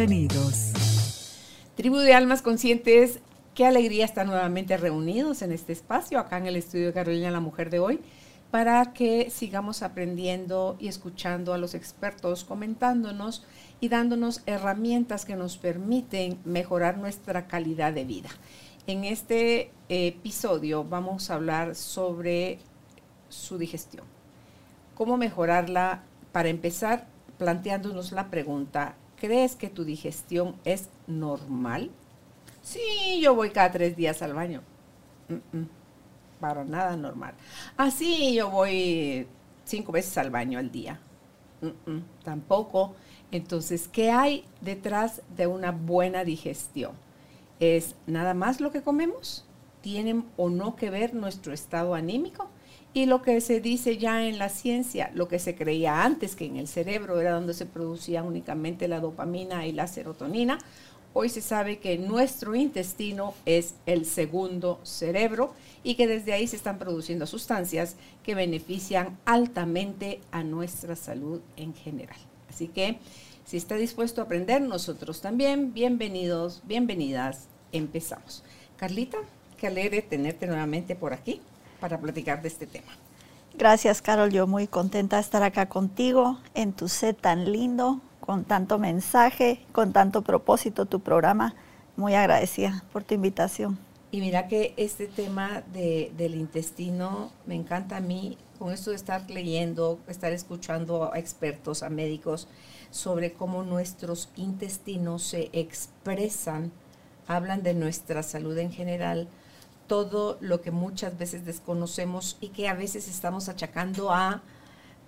Bienvenidos. Tribu de Almas Conscientes, qué alegría estar nuevamente reunidos en este espacio, acá en el estudio de Carolina, la mujer de hoy, para que sigamos aprendiendo y escuchando a los expertos, comentándonos y dándonos herramientas que nos permiten mejorar nuestra calidad de vida. En este episodio vamos a hablar sobre su digestión. ¿Cómo mejorarla? Para empezar, planteándonos la pregunta, ¿crees que tu digestión es normal? Sí, yo voy cada tres días al baño. para nada normal. Así yo voy cinco veces al baño al día. tampoco. Entonces, ¿qué hay detrás de una buena digestión? ¿Es nada más lo que comemos? ¿Tienen o no que ver nuestro estado anímico? Y lo que se dice ya en la ciencia, lo que se creía antes que en el cerebro era donde se producía únicamente la dopamina y la serotonina, hoy se sabe que nuestro intestino es el segundo cerebro y que desde ahí se están produciendo sustancias que benefician altamente a nuestra salud en general. Así que si está dispuesto a aprender, nosotros también, bienvenidos, bienvenidas, empezamos. Carlita, qué alegre tenerte nuevamente por aquí para platicar de este tema. Gracias, Carol. Yo muy contenta de estar acá contigo en tu set tan lindo, con tanto mensaje, con tanto propósito tu programa. Muy agradecida por tu invitación. Y mira que este tema del intestino me encanta a mí, con esto de estar leyendo, estar escuchando a expertos, a médicos, sobre cómo nuestros intestinos se expresan, hablan de nuestra salud en general, todo lo que muchas veces desconocemos y que a veces estamos achacando a,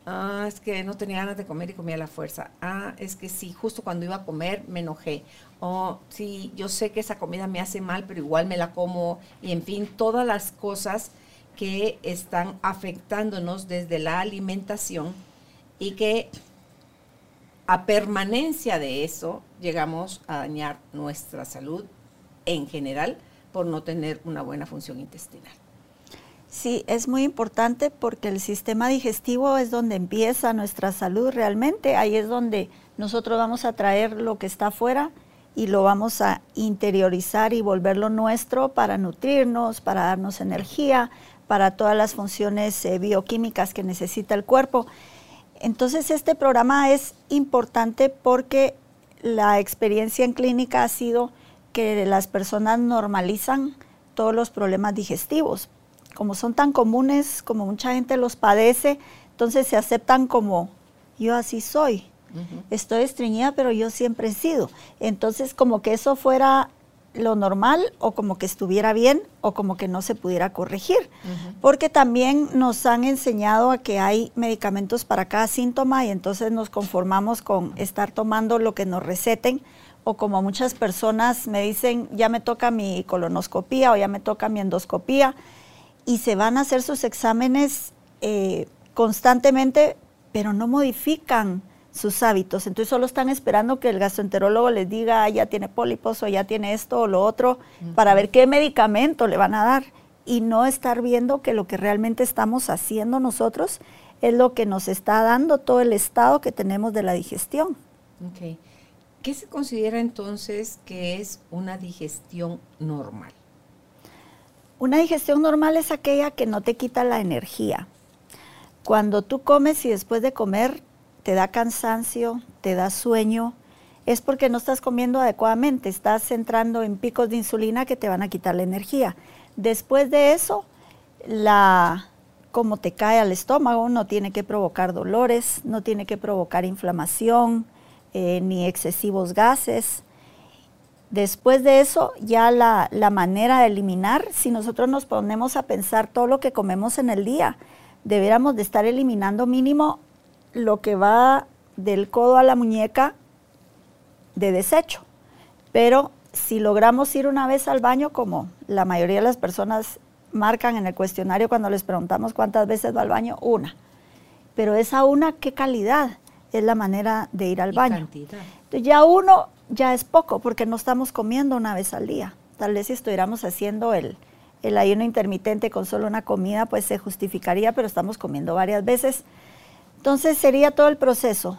ah, es que no tenía ganas de comer y comía a la fuerza, ah, es que sí, justo cuando iba a comer me enojé, o sí, yo sé que esa comida me hace mal, pero igual me la como, y en fin, todas las cosas que están afectándonos desde la alimentación y que a permanencia de eso llegamos a dañar nuestra salud en general por no tener una buena función intestinal. Sí, es muy importante porque el sistema digestivo es donde empieza nuestra salud realmente. Ahí es donde nosotros vamos a traer lo que está afuera y lo vamos a interiorizar y volverlo nuestro para nutrirnos, para darnos energía, para todas las funciones eh, bioquímicas que necesita el cuerpo. Entonces este programa es importante porque la experiencia en clínica ha sido que las personas normalizan todos los problemas digestivos. Como son tan comunes, como mucha gente los padece, entonces se aceptan como yo así soy. Estoy estreñida, pero yo siempre he sido. Entonces, como que eso fuera lo normal o como que estuviera bien o como que no se pudiera corregir. Porque también nos han enseñado a que hay medicamentos para cada síntoma y entonces nos conformamos con estar tomando lo que nos receten o como muchas personas me dicen, ya me toca mi colonoscopía o ya me toca mi endoscopía, y se van a hacer sus exámenes eh, constantemente, pero no modifican sus hábitos. Entonces solo están esperando que el gastroenterólogo les diga, ya tiene pólipos o ya tiene esto o lo otro, para ver qué medicamento le van a dar y no estar viendo que lo que realmente estamos haciendo nosotros es lo que nos está dando todo el estado que tenemos de la digestión. Okay. ¿Qué se considera entonces que es una digestión normal? Una digestión normal es aquella que no te quita la energía. Cuando tú comes y después de comer te da cansancio, te da sueño, es porque no estás comiendo adecuadamente, estás entrando en picos de insulina que te van a quitar la energía. Después de eso, la como te cae al estómago no tiene que provocar dolores, no tiene que provocar inflamación, eh, ni excesivos gases. Después de eso, ya la, manera de eliminar, si nosotros nos ponemos a pensar todo lo que comemos en el día, deberíamos de estar eliminando mínimo lo que va del codo a la muñeca de desecho. Pero si logramos ir una vez al baño, como la mayoría de las personas marcan en el cuestionario cuando les preguntamos cuántas veces va al baño, una. Pero esa una, ¿qué calidad? Es la manera de ir al baño. Entonces ya uno ya es poco porque no estamos comiendo una vez al día. Tal vez si estuviéramos haciendo el, el ayuno intermitente con solo una comida, pues se justificaría, pero estamos comiendo varias veces. Entonces sería todo el proceso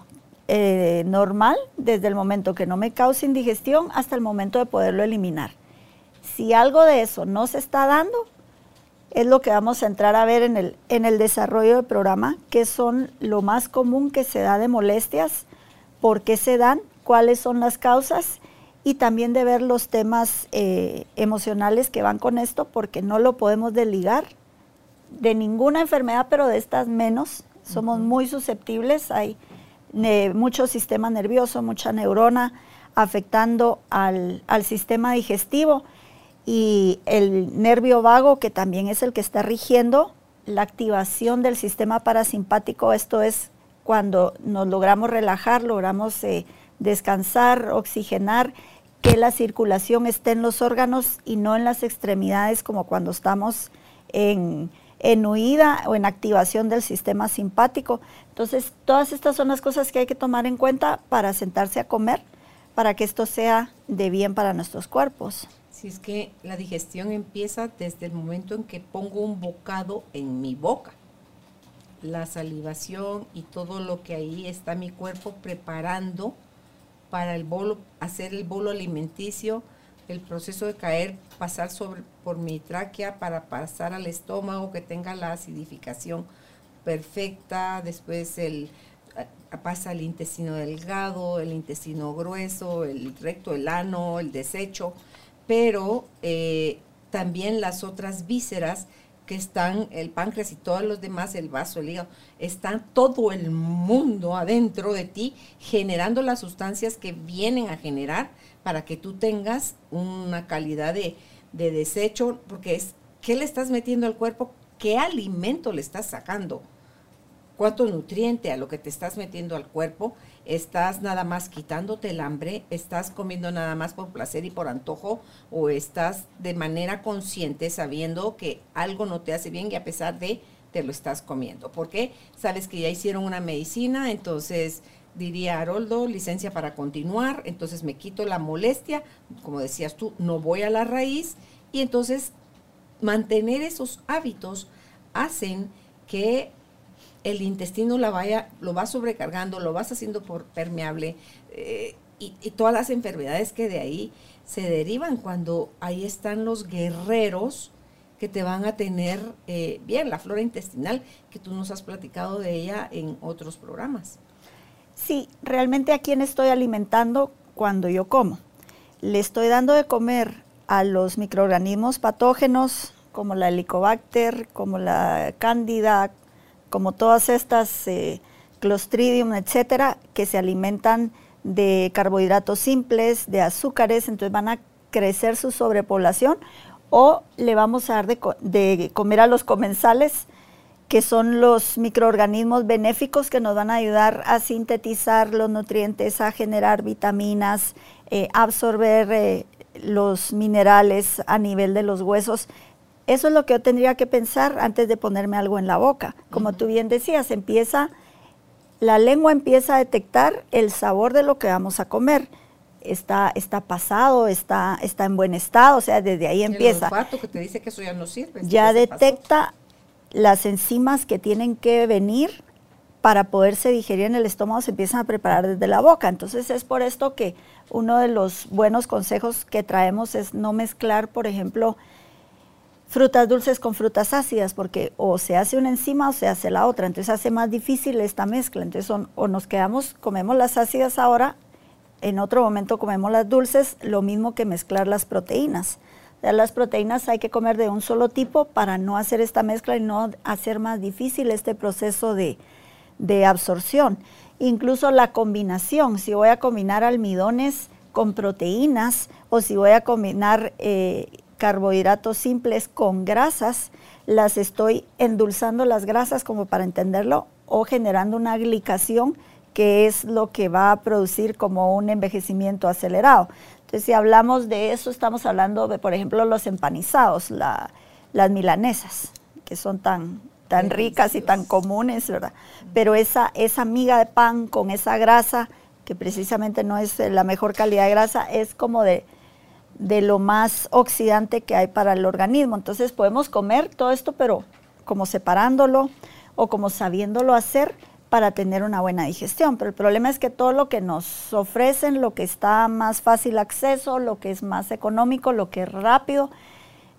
eh, normal desde el momento que no me cause indigestión hasta el momento de poderlo eliminar. Si algo de eso no se está dando, es lo que vamos a entrar a ver en el, en el desarrollo del programa, que son lo más común que se da de molestias, por qué se dan, cuáles son las causas y también de ver los temas eh, emocionales que van con esto, porque no lo podemos desligar de ninguna enfermedad, pero de estas menos. Somos muy susceptibles, hay mucho sistema nervioso, mucha neurona afectando al, al sistema digestivo y el nervio vago, que también es el que está rigiendo la activación del sistema parasimpático. Esto es cuando nos logramos relajar, logramos eh, descansar, oxigenar, que la circulación esté en los órganos y no en las extremidades como cuando estamos en, en huida o en activación del sistema simpático. Entonces, todas estas son las cosas que hay que tomar en cuenta para sentarse a comer, para que esto sea de bien para nuestros cuerpos. Si es que la digestión empieza desde el momento en que pongo un bocado en mi boca. La salivación y todo lo que ahí está mi cuerpo preparando para el bolo, hacer el bolo alimenticio, el proceso de caer, pasar sobre, por mi tráquea para pasar al estómago, que tenga la acidificación perfecta, después el, pasa al intestino delgado, el intestino grueso, el recto, el ano, el desecho, pero eh, también las otras vísceras que están, el páncreas y todos los demás, el vaso, el hígado, están todo el mundo adentro de ti generando las sustancias que vienen a generar para que tú tengas una calidad de, de desecho, porque es, ¿qué le estás metiendo al cuerpo? ¿Qué alimento le estás sacando? ¿Cuánto nutriente a lo que te estás metiendo al cuerpo? Estás nada más quitándote el hambre, estás comiendo nada más por placer y por antojo, o estás de manera consciente sabiendo que algo no te hace bien y a pesar de te lo estás comiendo. porque Sabes que ya hicieron una medicina, entonces diría Haroldo, licencia para continuar, entonces me quito la molestia, como decías tú, no voy a la raíz, y entonces mantener esos hábitos hacen que el intestino la vaya, lo va sobrecargando, lo vas haciendo por permeable eh, y, todas las enfermedades que de ahí se derivan cuando ahí están los guerreros que te van a tener eh, bien, la flora intestinal, que tú nos has platicado de ella en otros programas. Sí, realmente a quién estoy alimentando cuando yo como. Le estoy dando de comer a los microorganismos patógenos como la helicobacter, como la cándida, como todas estas eh, clostridium, etcétera, que se alimentan de carbohidratos simples, de azúcares, entonces van a crecer su sobrepoblación, o le vamos a dar de, comer a los comensales, que son los microorganismos benéficos que nos van a ayudar a sintetizar los nutrientes, a generar vitaminas, eh, absorber eh, los minerales a nivel de los huesos. Eso es lo que yo tendría que pensar antes de ponerme algo en la boca. Como tú bien decías, empieza, la lengua empieza a detectar el sabor de lo que vamos a comer. Está, está pasado, está, está en buen estado, o sea, desde ahí empieza. El que te dice que eso ya no sirve. Ya detecta las enzimas que tienen que venir para poderse digerir en el estómago, se empiezan a preparar desde la boca. Entonces es por esto que uno de los buenos consejos que traemos es no mezclar, por ejemplo, frutas dulces con frutas ácidas, porque o se hace una enzima o se hace la otra, entonces hace más difícil esta mezcla. Entonces o nos quedamos, comemos las ácidas ahora, en otro momento comemos las dulces, lo mismo que mezclar las proteínas. las proteínas hay que comer de un solo tipo para no hacer esta mezcla y no hacer más difícil este proceso de, absorción. Incluso la combinación, si voy a combinar almidones con proteínas o si voy a combinar eh, carbohidratos simples con grasas, las estoy endulzando las grasas como para entenderlo o generando una glicación que es lo que va a producir como un envejecimiento acelerado. Entonces, si hablamos de eso, estamos hablando de, por ejemplo, los empanizados, las milanesas, que son tan, tan ricas y tan comunes, ¿verdad? Pero esa, esa miga de pan con esa grasa, que precisamente no es la mejor calidad de grasa, es como de, de lo más oxidante que hay para el organismo. Entonces podemos comer todo esto, pero como separándolo o como sabiéndolo hacer para tener una buena digestión. Pero el problema es que todo lo que nos ofrecen, lo que está más fácil acceso, lo que es más económico, lo que es rápido,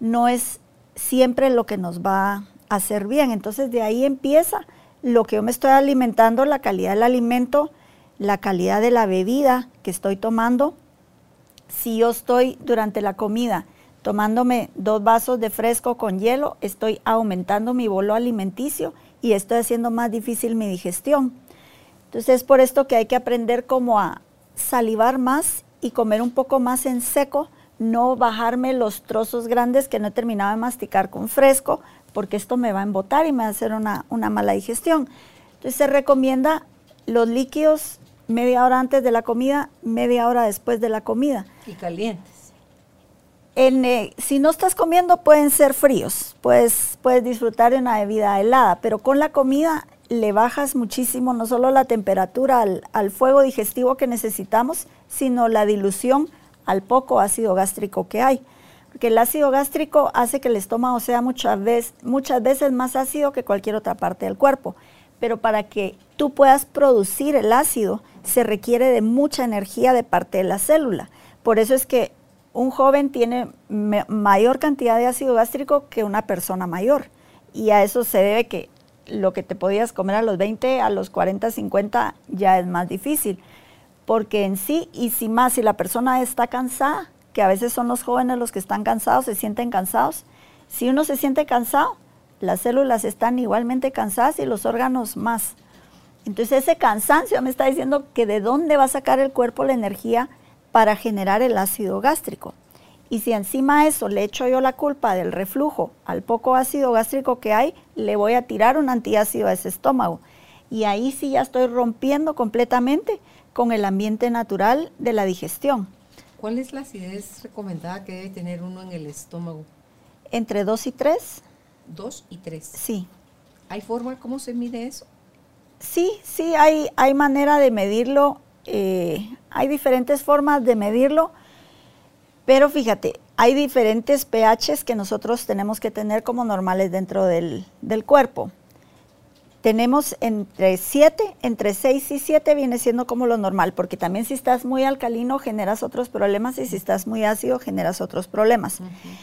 no es siempre lo que nos va a hacer bien. Entonces de ahí empieza lo que yo me estoy alimentando, la calidad del alimento, la calidad de la bebida que estoy tomando. Si yo estoy durante la comida tomándome dos vasos de fresco con hielo, estoy aumentando mi bolo alimenticio y estoy haciendo más difícil mi digestión. Entonces es por esto que hay que aprender como a salivar más y comer un poco más en seco, no bajarme los trozos grandes que no he terminado de masticar con fresco, porque esto me va a embotar y me va a hacer una, una mala digestión. Entonces se recomienda los líquidos media hora antes de la comida, media hora después de la comida. Y calientes. Eh, si no estás comiendo pueden ser fríos, puedes, puedes disfrutar de una bebida helada, pero con la comida le bajas muchísimo no solo la temperatura al, al, fuego digestivo que necesitamos, sino la dilución al poco ácido gástrico que hay. Porque el ácido gástrico hace que el estómago sea muchas veces, muchas veces más ácido que cualquier otra parte del cuerpo. Pero para que tú puedas producir el ácido, se requiere de mucha energía de parte de la célula. Por eso es que un joven tiene mayor cantidad de ácido gástrico que una persona mayor. Y a eso se debe que lo que te podías comer a los 20, a los 40, 50 ya es más difícil. Porque en sí, y si más, si la persona está cansada, que a veces son los jóvenes los que están cansados, se sienten cansados, si uno se siente cansado, las células están igualmente cansadas y los órganos más. Entonces ese cansancio me está diciendo que de dónde va a sacar el cuerpo la energía para generar el ácido gástrico. Y si encima eso le echo yo la culpa del reflujo al poco ácido gástrico que hay, le voy a tirar un antiácido a ese estómago. Y ahí sí ya estoy rompiendo completamente con el ambiente natural de la digestión. ¿Cuál es la acidez recomendada que debe tener uno en el estómago? Entre 2 y 3. 2 y 3. Sí. ¿Hay forma cómo se mide eso? Sí, sí, hay, hay manera de medirlo eh, hay diferentes formas de medirlo, pero fíjate, hay diferentes pHs que nosotros tenemos que tener como normales dentro del, cuerpo. Tenemos entre 7, entre 6 y 7 viene siendo como lo normal, porque también si estás muy alcalino generas otros problemas y si estás muy ácido generas otros problemas.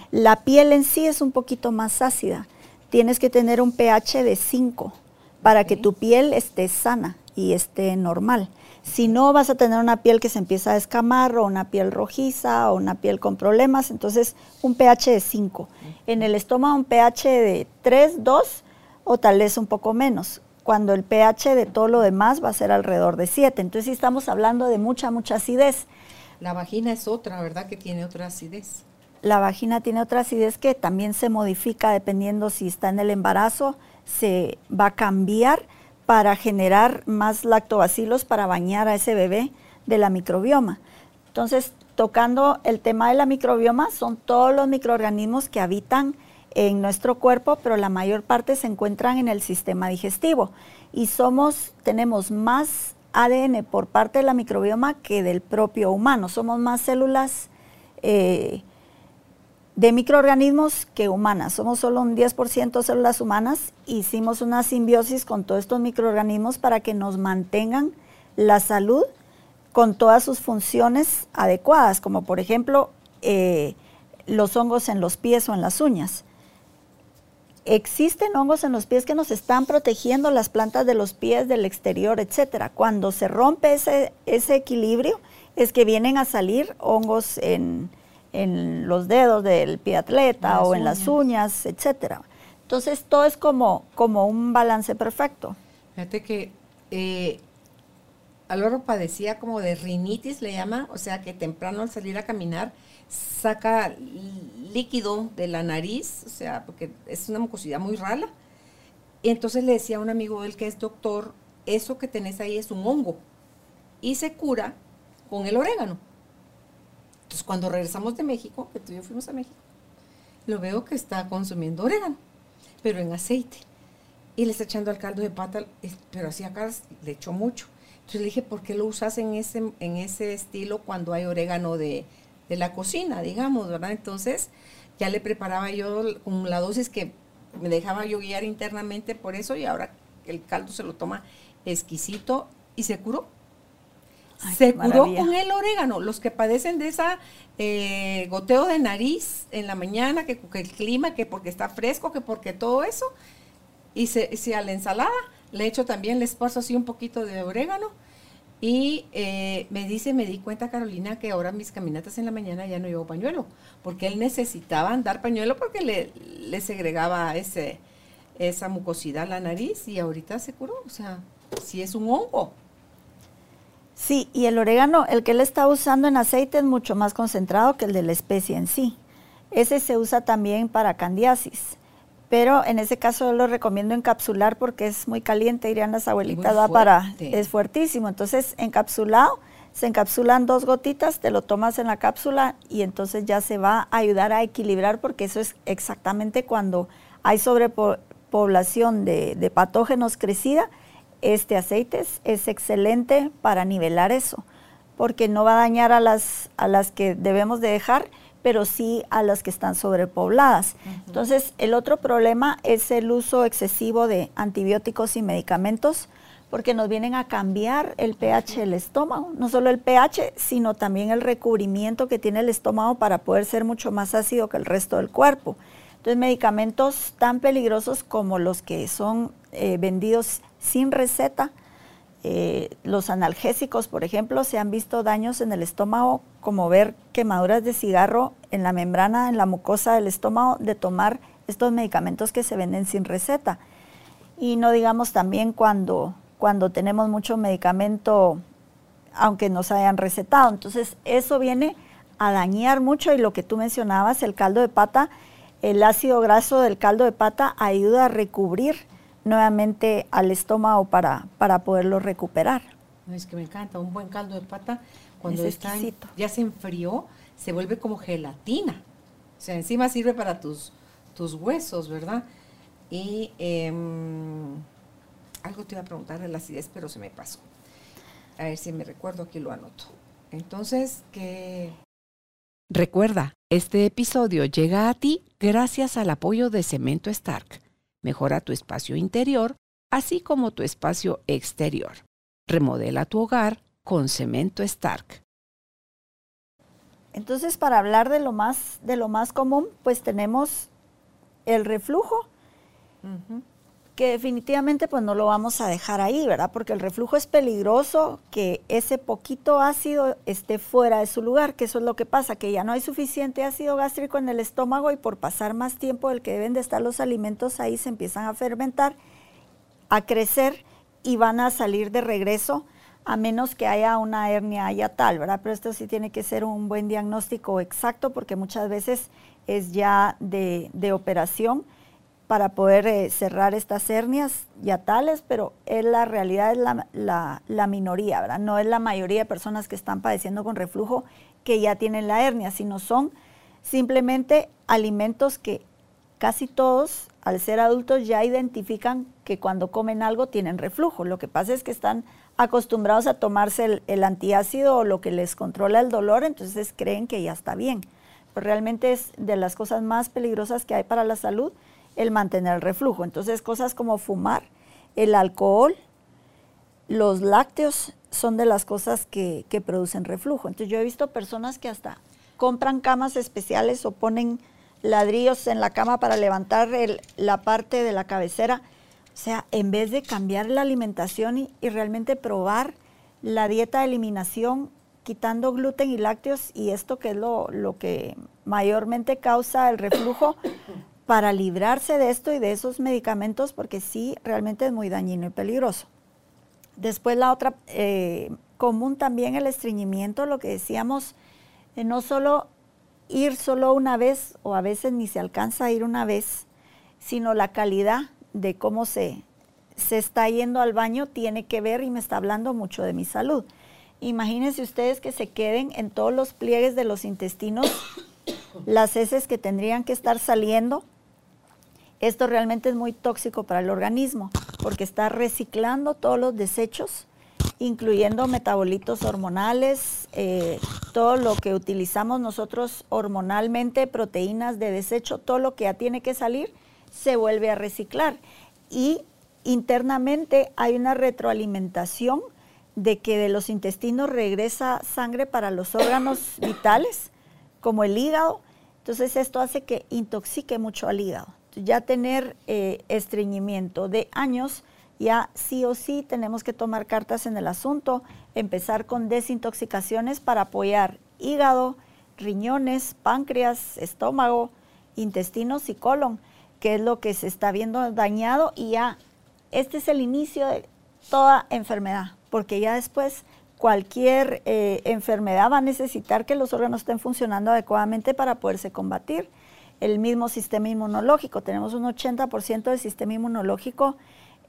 La piel en sí es un poquito más ácida. Tienes que tener un pH de 5 para que tu piel esté sana y esté normal. Si no, vas a tener una piel que se empieza a escamar o una piel rojiza o una piel con problemas. Entonces, un pH de 5. En el estómago, un pH de 3, 2 o tal vez un poco menos. Cuando el pH de todo lo demás va a ser alrededor de 7. Entonces, sí estamos hablando de mucha, mucha acidez. La vagina es otra, ¿verdad? Que tiene otra acidez. La vagina tiene otra acidez que también se modifica dependiendo si está en el embarazo, se va a cambiar para generar más lactobacilos para bañar a ese bebé de la microbioma. Entonces, tocando el tema de la microbioma, son todos los microorganismos que habitan en nuestro cuerpo, pero la mayor parte se encuentran en el sistema digestivo. Y somos, tenemos más ADN por parte de la microbioma que del propio humano. Somos más células eh, de microorganismos que humanas. Somos solo un 10% células humanas. Hicimos una simbiosis con todos estos microorganismos para que nos mantengan la salud con todas sus funciones adecuadas, como por ejemplo eh, los hongos en los pies o en las uñas. Existen hongos en los pies que nos están protegiendo las plantas de los pies del exterior, etcétera. Cuando se rompe ese, ese equilibrio, es que vienen a salir hongos en, en los dedos del pie atleta o en las uñas, etcétera. Entonces todo es como, como un balance perfecto. Fíjate que eh, Álvaro padecía como de rinitis, le llama, o sea que temprano al salir a caminar saca líquido de la nariz, o sea, porque es una mucosidad muy rala. Y entonces le decía a un amigo él que es doctor eso que tenés ahí es un hongo y se cura con el orégano. Entonces, cuando regresamos de México, que tú y yo fuimos a México, lo veo que está consumiendo orégano, pero en aceite. Y le está echando al caldo de pata, pero así acá le echó mucho. Entonces le dije, ¿por qué lo usas en ese, en ese estilo cuando hay orégano de, de la cocina, digamos, verdad? Entonces ya le preparaba yo con la dosis que me dejaba yo guiar internamente por eso y ahora el caldo se lo toma exquisito y se curó. Se curó con el orégano. Los que padecen de esa eh, goteo de nariz en la mañana, que, el clima, que porque está fresco, que porque todo eso, y se, si a la ensalada le echo también, le esparzo así un poquito de orégano y eh, me dice, me di cuenta Carolina que ahora mis caminatas en la mañana ya no llevo pañuelo, porque él necesitaba andar pañuelo porque le, le segregaba ese, esa mucosidad a la nariz y ahorita se curó, o sea, si es un hongo. Sí, y el orégano, el que él está usando en aceite es mucho más concentrado que el de la especie en sí. Ese se usa también para candiasis pero en ese caso yo lo recomiendo encapsular porque es muy caliente, irían las abuelitas, va para, es fuertísimo. Entonces, encapsulado, se encapsulan dos gotitas, te lo tomas en la cápsula y entonces ya se va a ayudar a equilibrar porque eso es exactamente cuando hay sobrepoblación de, de patógenos crecida, este aceite es, excelente para nivelar eso, porque no va a dañar a las, a las que debemos de dejar, pero sí a las que están sobrepobladas. Entonces, el otro problema es el uso excesivo de antibióticos y medicamentos porque nos vienen a cambiar el pH del estómago, no solo el pH, sino también el recubrimiento que tiene el estómago para poder ser mucho más ácido que el resto del cuerpo. Entonces, medicamentos tan peligrosos como los que son eh, vendidos sin receta, eh, los analgésicos, por ejemplo, se han visto daños en el estómago, como ver quemaduras de cigarro en la membrana, en la mucosa del estómago, de tomar estos medicamentos que se venden sin receta. Y no digamos también cuando, cuando tenemos mucho medicamento, aunque nos hayan recetado. Entonces, eso viene a dañar mucho y lo que tú mencionabas, el caldo de pata, el ácido graso del caldo de pata ayuda a recubrir nuevamente al estómago para, para poderlo recuperar. es que me encanta, un buen caldo de pata, cuando está ya se enfrió, se vuelve como gelatina. O sea, encima sirve para tus, tus huesos, ¿verdad? Y em, algo te iba a preguntar de la acidez, pero se me pasó. A ver si me recuerdo, aquí lo anoto. Entonces, que... Recuerda, este episodio llega a ti gracias al apoyo de Cemento Stark Mejora tu espacio interior, así como tu espacio exterior. Remodela tu hogar con cemento Stark. Entonces, para hablar de lo más, de lo más común, pues tenemos el reflujo, que definitivamente pues no lo vamos a dejar ahí, ¿verdad? Porque el reflujo es peligroso que ese poquito ácido esté fuera de su lugar, que eso es lo que pasa, que ya no hay suficiente ácido gástrico en el estómago y por pasar más tiempo del que deben de estar los alimentos ahí se empiezan a fermentar, a crecer y van a salir de regreso a menos que haya una hernia tal, ¿verdad? Pero esto sí tiene que ser un buen diagnóstico exacto porque muchas veces es ya de, de operación para poder eh, cerrar estas hernias ya tales, pero es la realidad es la, la, minoría. No es la mayoría de personas que están padeciendo con reflujo que ya tienen la hernia, sino son simplemente alimentos que casi todos, al ser adultos, ya identifican que cuando comen algo tienen reflujo. Lo que pasa es que están acostumbrados a tomarse el, el antiácido o lo que les controla el dolor, entonces creen que ya está bien. Pero realmente es de las cosas más peligrosas que hay para la salud el mantener el reflujo. Entonces, cosas como fumar, el alcohol, los lácteos son de las cosas que, producen reflujo. Entonces, yo he visto personas que hasta compran camas especiales o ponen ladrillos en la cama para levantar la parte de la cabecera. O sea, en vez de cambiar la alimentación y, y, realmente probar la dieta de eliminación, quitando gluten y lácteos, y esto que es lo, lo que mayormente causa el reflujo, para librarse de esto y de esos medicamentos porque sí, realmente es muy dañino y peligroso. Después la otra, eh, común también el estreñimiento, lo que decíamos, eh, no solo ir solo una vez o a veces ni se alcanza a ir una vez, sino la calidad de cómo se, se está yendo al baño tiene que ver y me está hablando mucho de mi salud. Imagínense ustedes que se queden en todos los pliegues de los intestinos las heces que tendrían que estar saliendo. Esto realmente es muy tóxico para el organismo porque está reciclando todos los desechos, incluyendo metabolitos hormonales, eh, todo lo que utilizamos nosotros hormonalmente, proteínas de desecho, todo lo que ya tiene que salir, se vuelve a reciclar. Y internamente hay una retroalimentación de que de los intestinos regresa sangre para los órganos vitales, como el hígado. Entonces esto hace que intoxique mucho al hígado. Ya tener eh, estreñimiento de años, ya sí o sí tenemos que tomar cartas en el asunto, empezar con desintoxicaciones para apoyar hígado, riñones, páncreas, estómago, intestinos y colon, que es lo que se está viendo dañado y ya este es el inicio de toda enfermedad porque ya después cualquier eh, enfermedad va a necesitar que los órganos estén funcionando adecuadamente para poderse combatir. El mismo sistema inmunológico, tenemos un 80% del sistema inmunológico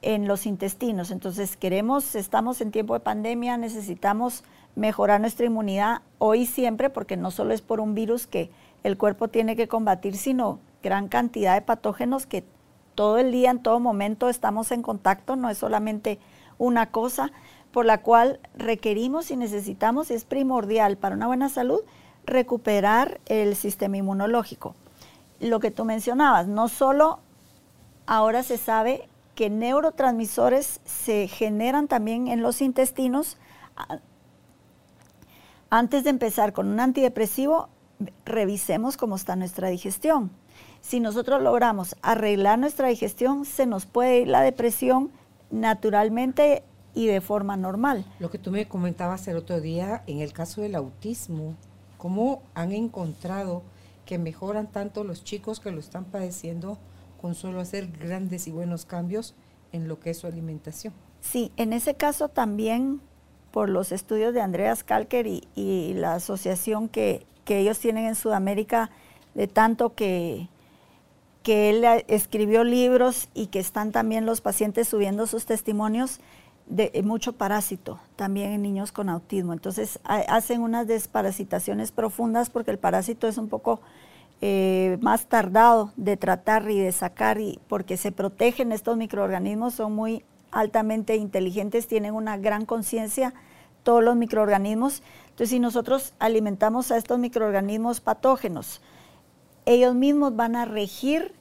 en los intestinos, entonces queremos, estamos en tiempo de pandemia, necesitamos mejorar nuestra inmunidad hoy y siempre, porque no solo es por un virus que el cuerpo tiene que combatir, sino gran cantidad de patógenos que todo el día, en todo momento estamos en contacto, no es solamente una cosa por la cual requerimos y necesitamos, es primordial para una buena salud, recuperar el sistema inmunológico. Lo que tú mencionabas, no solo ahora se sabe que neurotransmisores se generan también en los intestinos. Antes de empezar con un antidepresivo, revisemos cómo está nuestra digestión. Si nosotros logramos arreglar nuestra digestión, se nos puede ir la depresión naturalmente y de forma normal. Lo que tú me comentabas el otro día en el caso del autismo, ¿cómo han encontrado que mejoran tanto los chicos que lo están padeciendo con solo hacer grandes y buenos cambios en lo que es su alimentación? Sí, en ese caso también por los estudios de Andreas Kalker y, la asociación que, que, ellos tienen en Sudamérica, de tanto que, que él escribió libros y que están también los pacientes subiendo sus testimonios, de eh, mucho parásito también en niños con autismo. Entonces hacen unas desparasitaciones profundas porque el parásito es un poco eh, más tardado de tratar y de sacar y porque se protegen estos microorganismos, son muy altamente inteligentes, tienen una gran conciencia todos los microorganismos. Entonces si nosotros alimentamos a estos microorganismos patógenos, ellos mismos van a regir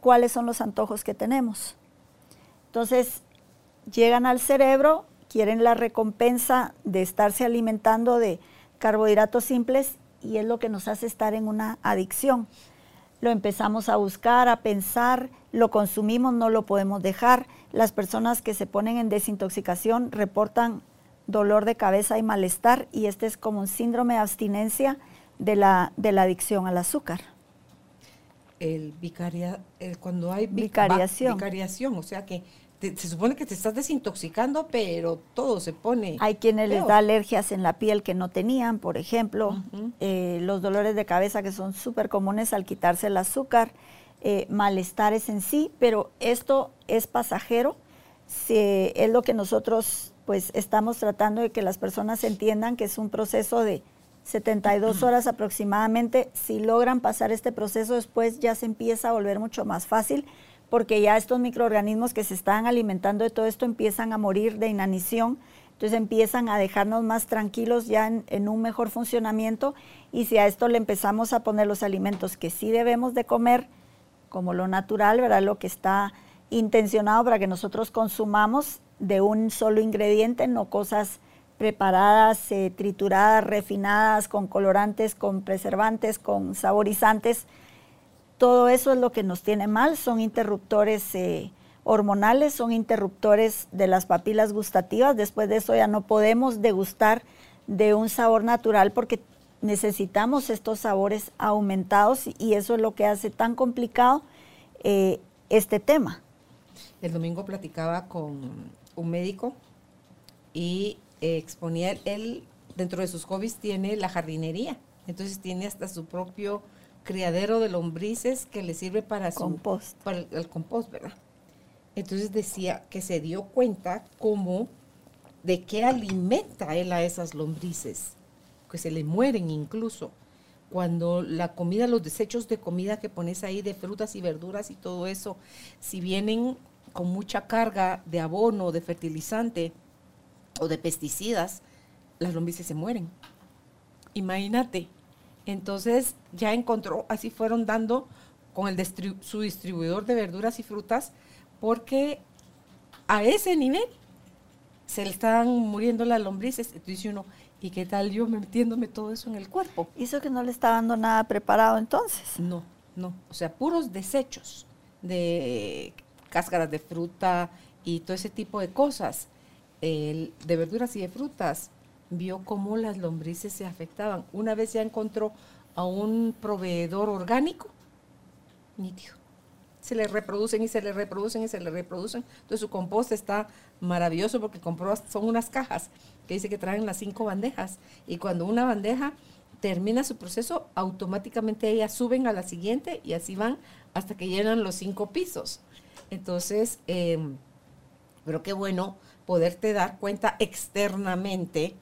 cuáles son los antojos que tenemos. Entonces, llegan al cerebro, quieren la recompensa de estarse alimentando de carbohidratos simples y es lo que nos hace estar en una adicción. Lo empezamos a buscar, a pensar, lo consumimos, no lo podemos dejar. Las personas que se ponen en desintoxicación reportan dolor de cabeza y malestar y este es como un síndrome de abstinencia de la, de la adicción al azúcar. El vicaria, cuando hay vicariación. vicariación, o sea que se supone que te estás desintoxicando, pero todo se pone. Hay quienes les da alergias en la piel que no tenían, por ejemplo, eh, los dolores de cabeza que son súper comunes al quitarse el azúcar, eh, malestares en sí, pero esto es pasajero. es lo que nosotros pues estamos tratando de que las personas entiendan que es un proceso de 72 horas aproximadamente. Si logran pasar este proceso después ya se empieza a volver mucho más fácil porque ya estos microorganismos que se están alimentando de todo esto empiezan a morir de inanición, entonces empiezan a dejarnos más tranquilos ya en, un mejor funcionamiento y si a esto le empezamos a poner los alimentos que sí debemos de comer, como lo natural, ¿verdad? Lo que está intencionado para que nosotros consumamos de un solo ingrediente, no cosas preparadas, eh, trituradas, refinadas, con colorantes, con preservantes, con saborizantes, todo eso es lo que nos tiene mal, son interruptores eh, hormonales, son interruptores de las papilas gustativas. Después de eso ya no podemos degustar de un sabor natural porque necesitamos estos sabores aumentados y eso es lo que hace tan complicado eh, este tema. El domingo platicaba con un médico y exponía, él dentro de sus hobbies tiene la jardinería, entonces tiene hasta su propio criadero de lombrices que le sirve para compost. para el, compost, ¿verdad? Entonces decía que se dio cuenta cómo, de qué alimenta él a esas lombrices, que se le mueren incluso. Cuando la comida, los desechos de comida que pones ahí de frutas y verduras y todo eso, si vienen con mucha carga de abono, de fertilizante o de pesticidas, las lombrices se mueren. Imagínate. Entonces ya encontró, así fueron dando con el su distribuidor de verduras y frutas, porque a ese nivel se le están muriendo las lombrices. Entonces dice uno, ¿y qué tal yo metiéndome todo eso en el cuerpo? ¿Hizo que no le está dando nada preparado entonces? No, no. O sea, puros desechos de cáscaras de fruta y todo ese tipo de cosas, de verduras y de frutas, vio cómo las lombrices se afectaban. Una vez ya encontró a un proveedor orgánico, nítido se le reproducen y se le reproducen y se le reproducen. Entonces su compost está maravilloso porque compró, son unas cajas que dice que traen las cinco bandejas. Y cuando una bandeja termina su proceso, automáticamente ellas suben a la siguiente y así van hasta que llenan los cinco pisos. Entonces, em, pero qué bueno poderte dar cuenta externamente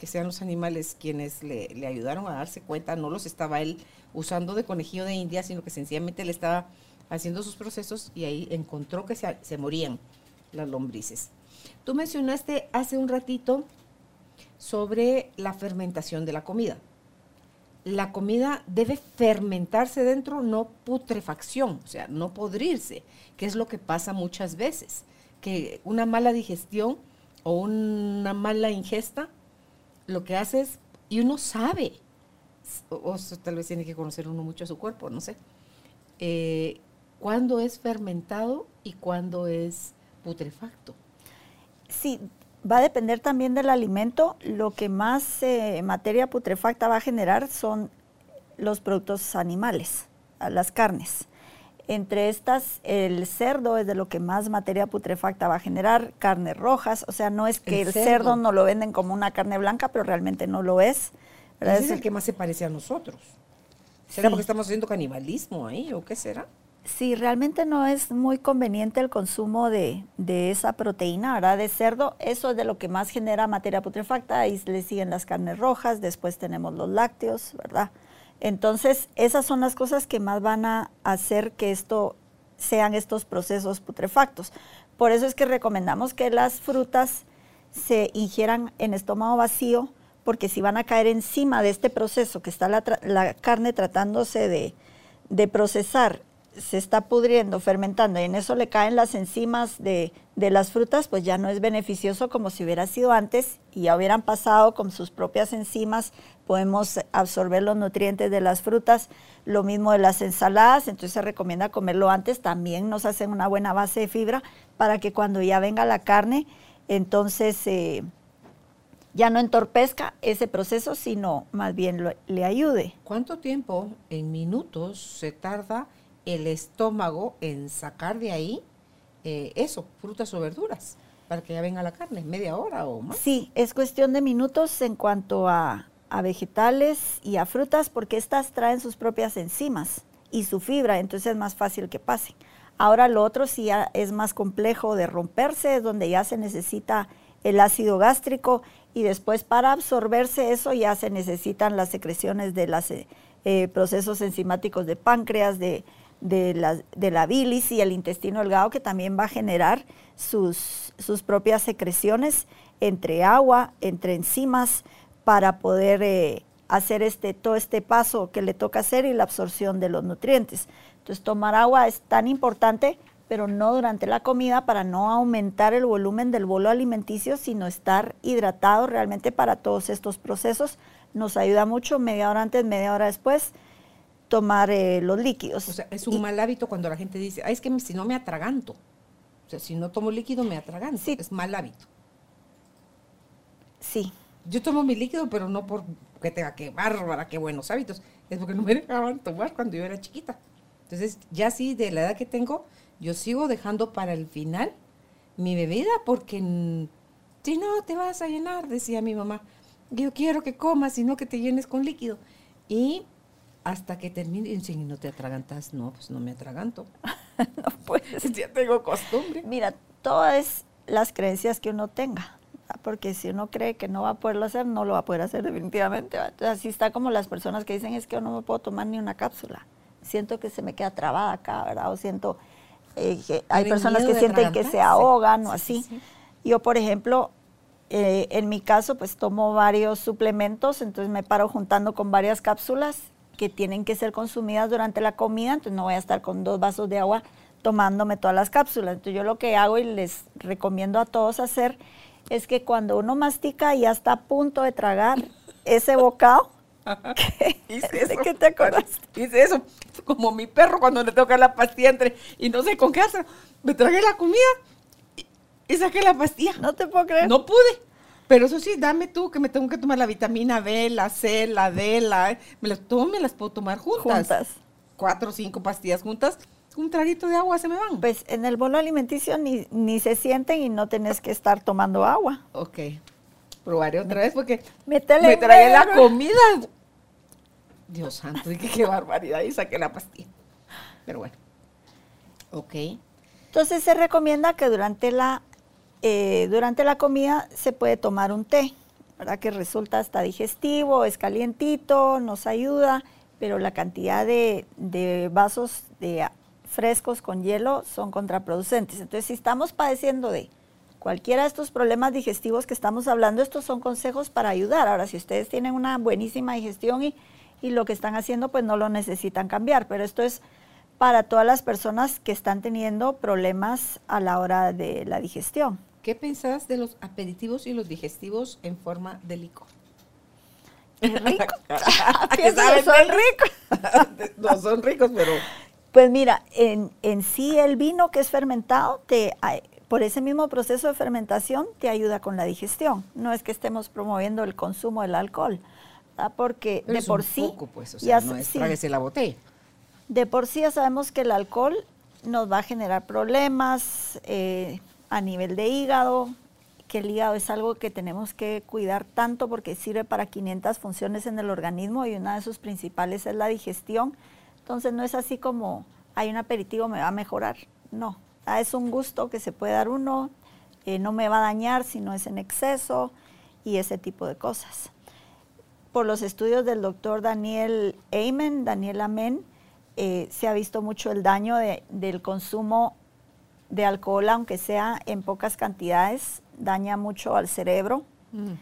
que sean los animales quienes le, ayudaron a darse cuenta, no los estaba él usando de conejillo de India, sino que sencillamente le estaba haciendo sus procesos y ahí encontró que se, morían las lombrices. Tú mencionaste hace un ratito sobre la fermentación de la comida. La comida debe fermentarse dentro, no putrefacción, o sea, no podrirse, que es lo que pasa muchas veces, que una mala digestión o una mala ingesta lo que hace es, y uno sabe, o, tal vez tiene que conocer uno mucho su cuerpo, no sé, eh, cuándo es fermentado y cuándo es putrefacto. Sí, va a depender también del alimento. Lo que más eh, materia putrefacta va a generar son los productos animales, las carnes. Entre estas, el cerdo es de lo que más materia putrefacta va a generar, carnes rojas, o sea, no es que el, cerdo. no lo venden como una carne blanca, pero realmente no lo es. es el que más se parece a nosotros. ¿Será porque estamos haciendo canibalismo ahí o qué será? Sí, realmente no es muy conveniente el consumo de, esa proteína, ¿verdad? De cerdo, eso es de lo que más genera materia putrefacta, ahí le siguen las carnes rojas, después tenemos los lácteos, ¿verdad? Entonces, esas son las cosas que más van a hacer que esto sean estos procesos putrefactos. Por eso es que recomendamos que las frutas se ingieran en estómago vacío, porque si van a caer encima de este proceso que está la, carne tratándose de, de procesar se está pudriendo, fermentando y en eso le caen las enzimas de, las frutas, pues ya no es beneficioso como si hubiera sido antes y ya hubieran pasado con sus propias enzimas, podemos absorber los nutrientes de las frutas, lo mismo de las ensaladas, entonces se recomienda comerlo antes, también nos hacen una buena base de fibra para que cuando ya venga la carne, entonces eh, ya no entorpezca ese proceso, sino más bien le ayude. ¿Cuánto tiempo en minutos se tarda? el estómago en sacar de ahí eh, eso, frutas o verduras, para que ya venga la carne, media hora o más. Sí, es cuestión de minutos en cuanto a, vegetales y a frutas, porque estas traen sus propias enzimas y su fibra, entonces es más fácil que pasen. Ahora lo otro sí es más complejo de romperse, es donde ya se necesita el ácido gástrico y después para absorberse eso ya se necesitan las secreciones de los eh, procesos enzimáticos de páncreas, de de la, de la bilis y el intestino delgado que también va a generar sus, sus propias secreciones entre agua, entre enzimas, para poder eh, hacer este, todo este paso que le toca hacer y la absorción de los nutrientes. Entonces tomar agua es tan importante, pero no durante la comida para no aumentar el volumen del bolo alimenticio, sino estar hidratado realmente para todos estos procesos. Nos ayuda mucho media hora antes, media hora después tomar eh, los líquidos. O sea, es un mal hábito cuando la gente dice, es que si no me atraganto. O sea, si no tomo líquido me atraganto. Sí. Es mal hábito. Sí. Yo tomo mi líquido, pero no porque tenga que bárbara, qué buenos hábitos. Es porque no me dejaban tomar cuando yo era chiquita. Entonces, ya sí, de la edad que tengo, yo sigo dejando para el final mi bebida porque si no te vas a llenar, decía mi mamá. Yo quiero que comas, sino que te llenes con líquido. Y hasta que termine. Y si no te atragantas, no, pues no me atraganto. no puedes. Ya tengo costumbre. Mira, todas las creencias que uno tenga. Porque si uno cree que no va a poderlo hacer, no lo va a poder hacer definitivamente. Entonces, así está como las personas que dicen es que yo no me puedo tomar ni una cápsula. Siento que se me queda trabada acá, ¿verdad? O siento eh, que hay personas que sienten que se ahogan o así. Yo, por ejemplo, eh, en mi caso, pues tomo varios suplementos, entonces me paro juntando con varias cápsulas que tienen que ser consumidas durante la comida, entonces no voy a estar con dos vasos de agua tomándome todas las cápsulas. Entonces yo lo que hago y les recomiendo a todos hacer es que cuando uno mastica y ya está a punto de tragar ese bocado, ¿De qué te acuerdas? Hice eso, como mi perro cuando le toca la pastilla entre, y no sé con qué hacer, me tragué la comida y saqué la pastilla. No te puedo creer. No pude. Pero eso sí, dame tú que me tengo que tomar la vitamina B, la C, la D, la... E. Me las tomo, me las puedo tomar juntas. Juntas. Cuatro o cinco pastillas juntas. Un traguito de agua se me van. Pues en el bolo alimenticio ni, ni se sienten y no tenés que estar tomando agua. Ok. Probaré otra vez porque me tragué la comida. Dios santo, qué, qué barbaridad. Y saqué la pastilla. Pero bueno. Ok. Entonces se recomienda que durante la eh, durante la comida se puede tomar un té, ¿verdad? Que resulta hasta digestivo, es calientito, nos ayuda, pero la cantidad de, vasos de frescos con hielo son contraproducentes. Entonces, si estamos padeciendo de cualquiera de estos problemas digestivos que estamos hablando, estos son consejos para ayudar. Ahora, si ustedes tienen una buenísima digestión y, y lo que están haciendo, pues no lo necesitan cambiar, pero esto es para todas las personas que están teniendo problemas a la hora de la digestión. ¿Qué pensás de los aperitivos y los digestivos en forma de licor? rico. son ricos. no son ricos, pero... Pues mira, en, en, sí el vino que es fermentado, te, por ese mismo proceso de fermentación, te ayuda con la digestión. No es que estemos promoviendo el consumo del alcohol, porque de por sí... Poco, pues, o sea, no es la botella. De por sí ya sabemos que el alcohol nos va a generar problemas, eh, a nivel de hígado, que el hígado es algo que tenemos que cuidar tanto porque sirve para 500 funciones en el organismo y una de sus principales es la digestión. Entonces no es así como hay un aperitivo, me va a mejorar. No, ah, es un gusto que se puede dar uno, eh, no me va a dañar si no es en exceso y ese tipo de cosas. Por los estudios del doctor Daniel Amen, Daniel Amen, eh, se ha visto mucho el daño del consumo de alcohol, aunque sea en pocas cantidades, daña mucho al cerebro, mm.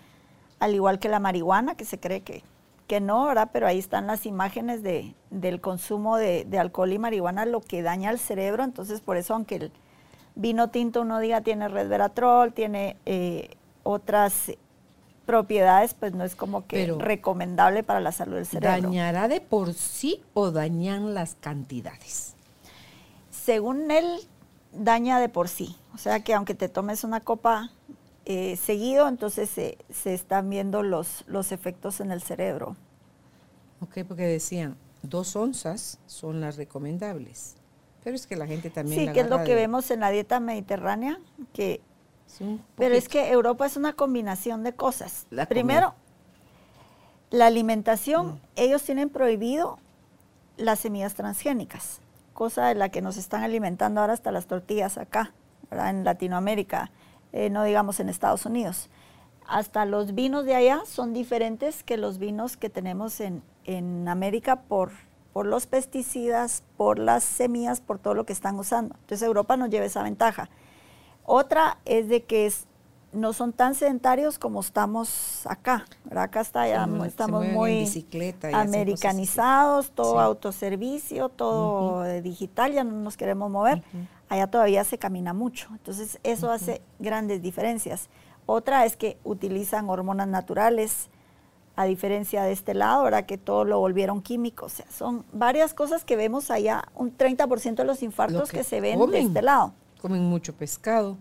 al igual que la marihuana, que se cree que, que no, ¿verdad? Pero ahí están las imágenes de, del consumo de, alcohol y marihuana, lo que daña al cerebro, entonces por eso aunque el vino tinto uno diga tiene resveratrol, tiene eh, otras propiedades, pues no es como que recomendable para la salud del cerebro. ¿Dañará de por sí o dañan las cantidades? Según él, daña de por sí. O sea que aunque te tomes una copa eh, seguido, entonces se, están viendo los, los efectos en el cerebro. Ok, porque decían, dos onzas son las recomendables. Pero es que la gente también... Sí, que es lo que vemos en la dieta mediterránea, que... pero es que Europa es una combinación de cosas. Primero, la alimentación, mm. ellos tienen prohibido las semillas transgénicas cosa de la que nos están alimentando ahora hasta las tortillas acá, en Latinoamérica, eh, no digamos en Estados Unidos. Hasta los vinos de allá son diferentes que los vinos que tenemos en, en América por, por los pesticidas, por las semillas, por todo lo que están usando. Entonces Europa nos lleva esa ventaja. Otra es de que es no son tan sedentarios como estamos acá. Acá está ya, estamos muy americanizados, todo autoservicio, todo digital, ya no nos queremos mover. Allá todavía se camina mucho. Entonces eso hace grandes diferencias. Otra es que utilizan hormonas naturales, a diferencia de este lado, ahora que todo lo volvieron químico. O sea, son varias cosas que vemos allá, un 30% de los infartos que, se ven de este lado. Comen mucho pescado,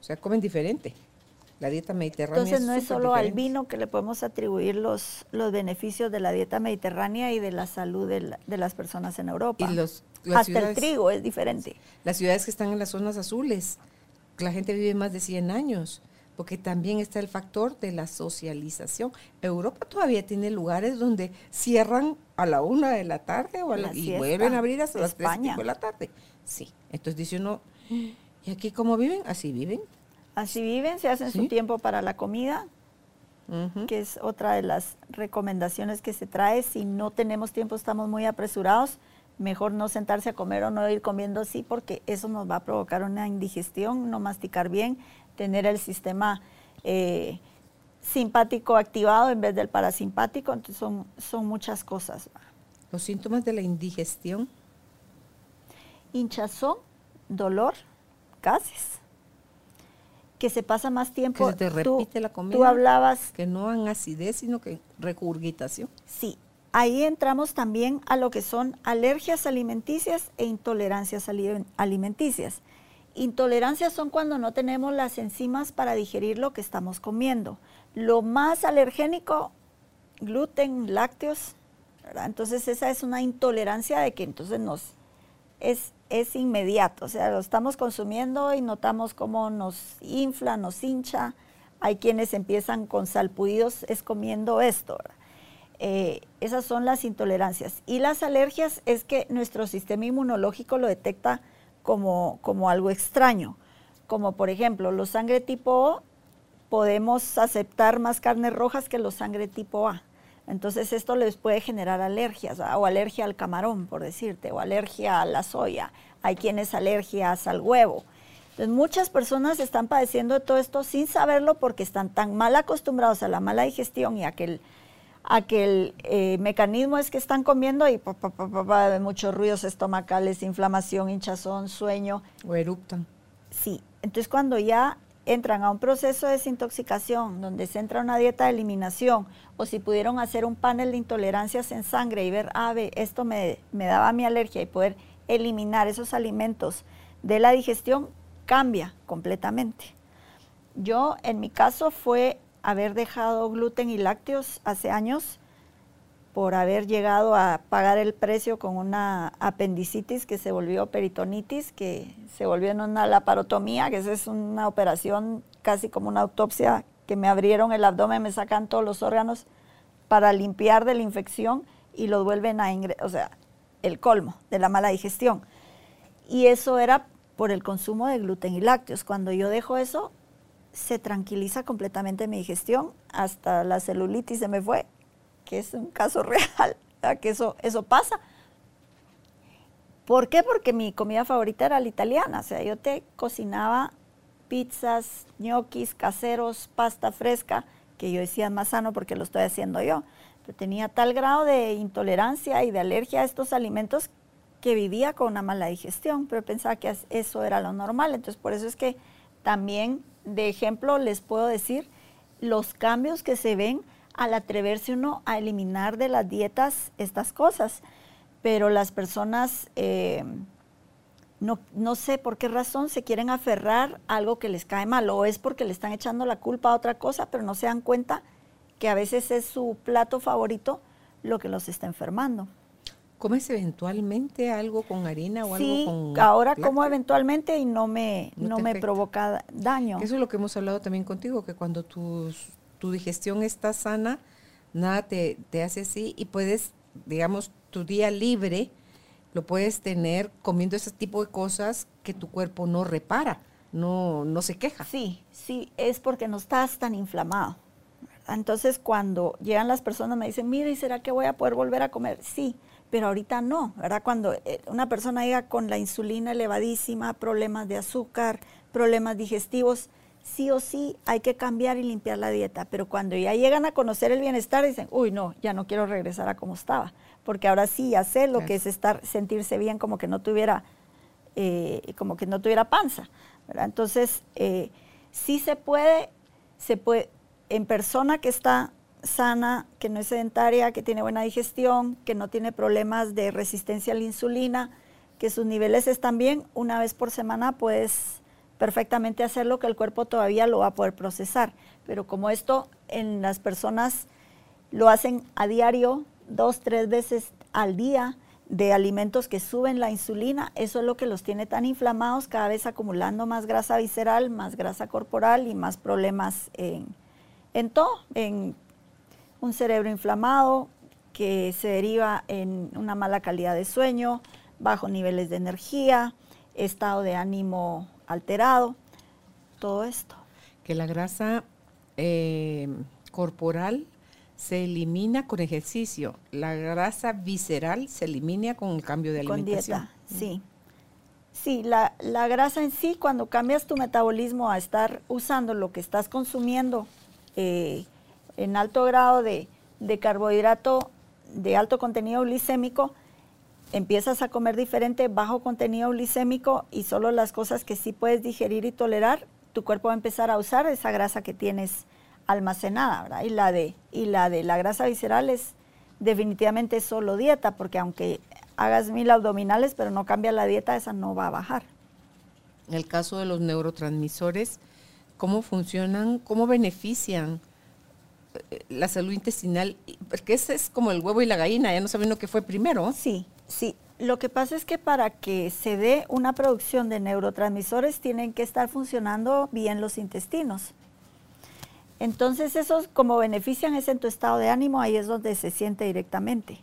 o sea, comen diferente. La dieta mediterránea. Entonces no es, solo al vino que le podemos atribuir los, los beneficios de la dieta mediterránea y de la salud de, las personas en Europa. Y los, Hasta el trigo es diferente. Las ciudades que están en las zonas azules, la gente vive más de 100 años, porque también está el factor de la socialización. Europa todavía tiene lugares donde cierran a la una de la tarde o a la, y vuelven a abrir hasta las tres de la tarde. Sí, entonces dice uno, ¿y aquí cómo viven? Así viven. Así viven, se hacen su tiempo para la comida, que es otra de las recomendaciones que se trae. Si no tenemos tiempo, estamos muy apresurados, mejor no sentarse a comer o no ir comiendo así, porque eso nos va a provocar una indigestión, no masticar bien, tener el sistema eh, simpático activado en vez del parasimpático. Entonces son, son muchas cosas. Los síntomas de la indigestión. Hinchazón, dolor, gases que se pasa más tiempo. Que se te repite la comida. Tú hablabas. Que no han acidez, sino que recurgitación. Sí. Ahí entramos también a lo que son alergias alimenticias e intolerancias alimenticias. Intolerancias son cuando no tenemos las enzimas para digerir lo que estamos comiendo. Lo más alergénico, gluten, lácteos, Entonces esa es una intolerancia de que entonces nos es es inmediato, o sea, lo estamos consumiendo y notamos cómo nos infla, nos hincha. Hay quienes empiezan con salpudidos es comiendo esto. Eh, esas son las intolerancias. Y las alergias es que nuestro sistema inmunológico lo detecta como, como algo extraño. Como por ejemplo, los sangre tipo O, podemos aceptar más carnes rojas que los sangre tipo A. Entonces esto les puede generar alergias, o alergia al camarón, por decirte, o alergia a la soya. Hay quienes alergias al huevo. Entonces muchas personas están padeciendo de todo esto sin saberlo porque están tan mal acostumbrados a la mala digestión y a que el, eh, mecanismo es que están comiendo y pa, pa, muchos ruidos estomacales, inflamación, hinchazón, sueño. O eruptan. Sí, entonces cuando ya entran a un proceso de desintoxicación donde se entra una dieta de eliminación o si pudieron hacer un panel de intolerancias en sangre y ver, ah, esto me, me daba mi alergia y poder eliminar esos alimentos de la digestión, cambia completamente. Yo, en mi caso, fue haber dejado gluten y lácteos hace años por haber llegado a pagar el precio con una apendicitis que se volvió peritonitis, que se volvió en una laparotomía, que esa es una operación casi como una autopsia, que me abrieron el abdomen, me sacan todos los órganos para limpiar de la infección y lo vuelven a ingresar, o sea, el colmo de la mala digestión. Y eso era por el consumo de gluten y lácteos. Cuando yo dejo eso, se tranquiliza completamente mi digestión, hasta la celulitis se me fue, que es un caso real, que eso, eso pasa. ¿Por qué? Porque mi comida favorita era la italiana, o sea, yo te cocinaba pizzas, ñoquis caseros, pasta fresca, que yo decía más sano porque lo estoy haciendo yo. Pero tenía tal grado de intolerancia y de alergia a estos alimentos que vivía con una mala digestión, pero pensaba que eso era lo normal. Entonces, por eso es que también, de ejemplo, les puedo decir los cambios que se ven al atreverse uno a eliminar de las dietas estas cosas. Pero las personas, eh, no, no, sé por qué razón, se quieren aferrar a algo que les cae mal, o es porque le están echando la culpa a otra cosa, pero no se dan cuenta que a veces es su plato favorito lo que los está enfermando. ¿Comes eventualmente algo con harina o algo con ahora como eventualmente y no me, no, me provoca daño. Eso es lo que hemos hablado también contigo, que cuando tus tu digestión está sana, nada te, hace así y puedes, digamos, tu día libre lo puedes tener comiendo ese tipo de cosas que tu cuerpo no repara, no, no se queja. Sí, sí, es porque no estás tan inflamado. Entonces cuando llegan las personas me dicen, mire, ¿será que voy a poder volver a comer? Sí, pero ahorita no, ¿verdad? Cuando eh, una persona llega con la insulina elevadísima, problemas de azúcar, problemas digestivos, sí o sí hay que cambiar y limpiar la dieta, pero cuando ya llegan a conocer el bienestar dicen, uy, no, ya no quiero regresar a como estaba, porque ahora sí ya sé lo que es estar, sentirse bien como que no tuviera, eh, como que no tuviera panza, Entonces, eh, sí se puede, se puede, en persona que está sana, que no es sedentaria, que tiene buena digestión, que no tiene problemas de resistencia a la insulina, que sus niveles están bien, una vez por semana puedes perfectamente hacerlo que el cuerpo todavía lo va a poder procesar. Pero como esto en las personas lo hacen a diario, dos, tres veces al día, de alimentos que suben la insulina, eso es lo que los tiene tan inflamados, cada vez acumulando más grasa visceral, más grasa corporal y más problemas en, en todo, en un cerebro inflamado que se deriva en una mala calidad de sueño, bajos niveles de energía, estado de ánimo alterado, todo esto. Que la grasa eh, corporal se elimina con ejercicio. La grasa visceral se elimina con el cambio de alimentación. Con dieta, sí. Sí, la, grasa en sí, cuando cambias tu metabolismo a estar usando lo que estás consumiendo eh, en alto grado de, de carbohidrato de alto contenido glicémico, empiezas a comer diferente, bajo contenido glicémico y solo las cosas que sí puedes digerir y tolerar, tu cuerpo va a empezar a usar esa grasa que tienes almacenada, ¿verdad? Y la de, y la, de la grasa visceral es definitivamente solo dieta, porque aunque hagas mil abdominales, pero no cambia la dieta, esa no va a bajar. En el caso de los neurotransmisores, ¿cómo funcionan? ¿Cómo benefician eh, la salud intestinal? Porque ese es como el huevo y la gallina, ya no saben lo que fue primero. Sí, sí. Lo que pasa es que para que se dé una producción de neurotransmisores tienen que estar funcionando bien los intestinos. Entonces, esos como benefician es en tu estado de ánimo, ahí es donde se siente directamente.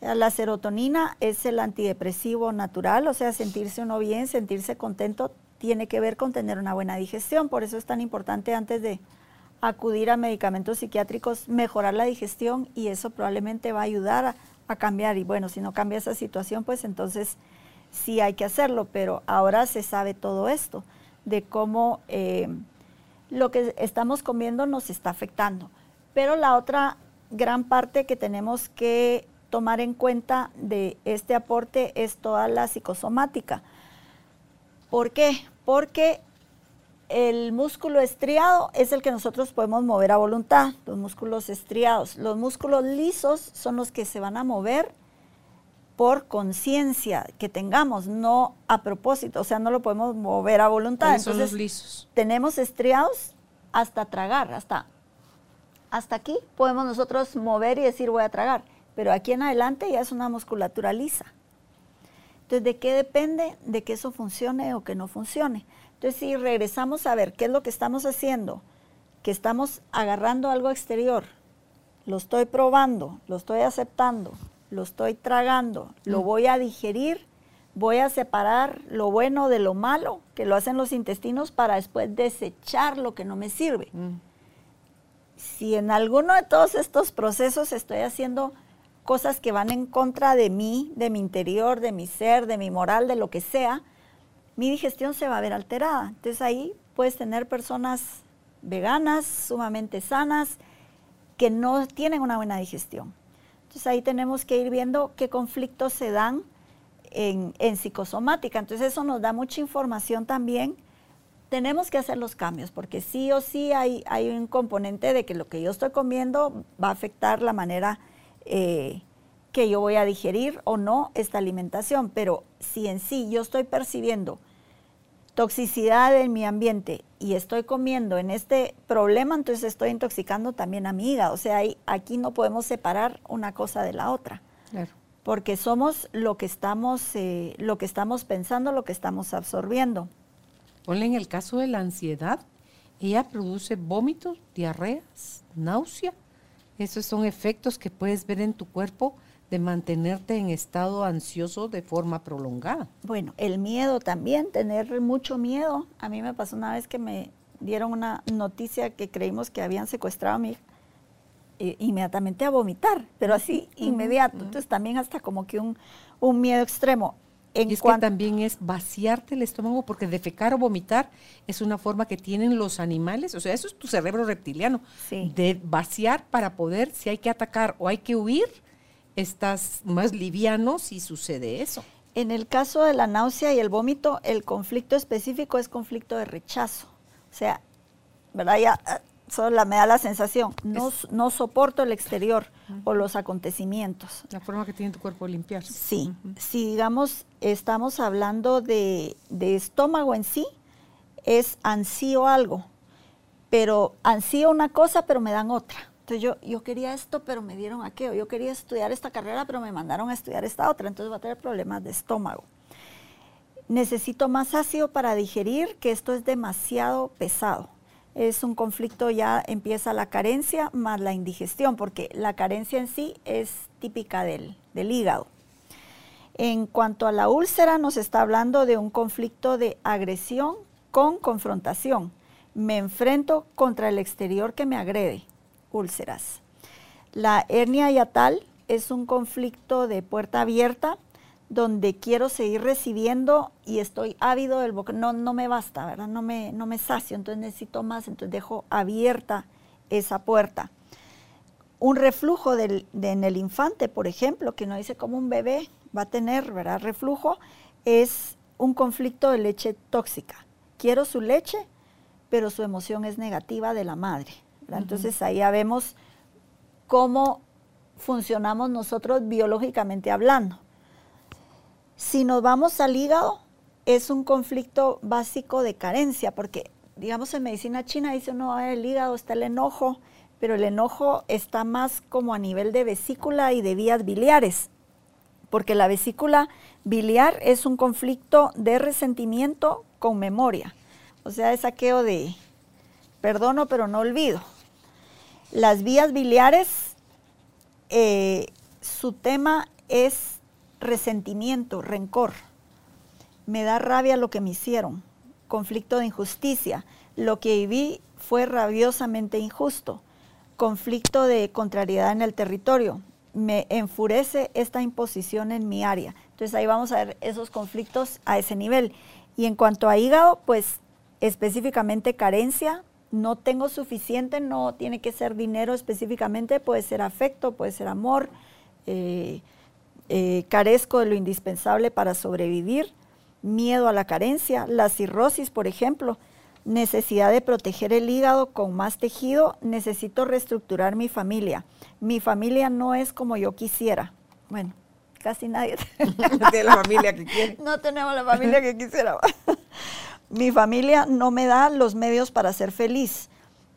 La serotonina es el antidepresivo natural, o sea, sentirse uno bien, sentirse contento, tiene que ver con tener una buena digestión. Por eso es tan importante antes de acudir a medicamentos psiquiátricos, mejorar la digestión y eso probablemente va a ayudar a, cambiar. Y bueno, si no cambia esa situación, pues entonces sí hay que hacerlo. Pero ahora se sabe todo esto, de cómo... Eh, lo que estamos comiendo nos está afectando. Pero la otra gran parte que tenemos que tomar en cuenta de este aporte es toda la psicosomática. ¿Por qué? Porque el músculo estriado es el que nosotros podemos mover a voluntad, los músculos estriados. Los músculos lisos son los que se van a mover por conciencia que tengamos, no a propósito, o sea, no lo podemos mover a voluntad. Entonces, lisos? tenemos estriados hasta tragar, hasta, hasta aquí podemos nosotros mover y decir voy a tragar, pero aquí en adelante ya es una musculatura lisa. Entonces, ¿de qué depende de que eso funcione o que no funcione? Entonces, si regresamos a ver qué es lo que estamos haciendo, que estamos agarrando algo exterior, lo estoy probando, lo estoy aceptando, lo estoy tragando, lo mm. voy a digerir, voy a separar lo bueno de lo malo, que lo hacen los intestinos, para después desechar lo que no me sirve. Mm. Si en alguno de todos estos procesos estoy haciendo cosas que van en contra de mí, de mi interior, de mi ser, de mi moral, de lo que sea, mi digestión se va a ver alterada. Entonces ahí puedes tener personas veganas, sumamente sanas, que no tienen una buena digestión. Entonces ahí tenemos que ir viendo qué conflictos se dan en, psicosomática. Entonces eso nos da mucha información también. Tenemos que hacer los cambios porque sí o sí hay, hay un componente de que lo que yo estoy comiendo va a afectar la manera eh, que yo voy a digerir o no esta alimentación. Pero si en sí yo estoy percibiendo toxicidad en mi ambiente y estoy comiendo en este problema, entonces estoy intoxicando también a mi hígado. O sea, aquí no podemos separar una cosa de la otra. Porque somos lo que estamos, eh, lo que estamos pensando, lo que estamos absorbiendo. Ponle en el caso de la ansiedad, ella produce vómitos, diarreas, náusea. Esos son efectos que puedes ver en tu cuerpo de mantenerte en estado ansioso de forma prolongada. Bueno, el miedo también, tener mucho miedo. A mí me pasó una vez que me dieron una noticia que creímos que habían secuestrado a mi hija, e, inmediatamente a vomitar, pero así inmediato. Entonces también hasta como que un, un miedo extremo. y es que también es vaciarte el estómago, porque defecar o vomitar es una forma que tienen los animales, o sea, eso es tu cerebro reptiliano, de vaciar para poder, si hay que atacar o hay que huir, estás más liviano si sucede eso. En el caso de la náusea y el vómito, el conflicto específico es conflicto de rechazo. O sea, ¿verdad? Ya ah, solo me da la sensación, no, no soporto el exterior o los acontecimientos. La forma que tiene tu cuerpo de limpiarse. Sí, si digamos estamos hablando de, de, estómago en sí, es ansío algo, pero ansío una cosa, pero me dan otra. Entonces yo, quería esto, pero me dieron aquello. Yo quería estudiar esta carrera, pero me mandaron a estudiar esta otra. Entonces va a tener problemas de estómago. Necesito más ácido para digerir, que esto es demasiado pesado. Es un conflicto, ya empieza la carencia más la indigestión, porque la carencia en sí es típica del, del hígado. En cuanto a la úlcera, nos está hablando de un conflicto de agresión con confrontación. Me enfrento contra el exterior que me agrede. Úlceras. La hernia yatal es un conflicto de puerta abierta donde quiero seguir recibiendo y estoy ávido del boca. No, no me basta, ¿verdad? No me, no me sacio, entonces necesito más, entonces dejo abierta esa puerta. Un reflujo en el infante, por ejemplo, que no dice como un bebé va a tener, ¿verdad? Reflujo, es un conflicto de leche tóxica. Quiero su leche, pero su emoción es negativa de la madre. Entonces ahí ya vemos cómo funcionamos nosotros biológicamente hablando. Si nos vamos al hígado, es un conflicto básico de carencia, porque digamos en medicina china dice no, el hígado está el enojo, pero el enojo está más como a nivel de vesícula y de vías biliares, porque la vesícula biliar es un conflicto de resentimiento con memoria, o sea, es saqueo de perdono pero no olvido. Las vías biliares, eh, su tema es resentimiento, rencor. Me da rabia lo que me hicieron, conflicto de injusticia. Lo que viví fue rabiosamente injusto, conflicto de contrariedad en el territorio. Me enfurece esta imposición en mi área. Entonces ahí vamos a ver esos conflictos a ese nivel. Y en cuanto a hígado, pues específicamente carencia, no tengo suficiente, no tiene que ser dinero específicamente, puede ser afecto, puede ser amor, eh, eh, carezco de lo indispensable para sobrevivir, miedo a la carencia, la cirrosis, por ejemplo, necesidad de proteger el hígado con más tejido, necesito reestructurar mi familia. Mi familia no es como yo quisiera. Bueno, casi nadie tiene la familia que quiere. No tenemos la familia que quisiera. Mi familia no me da los medios para ser feliz.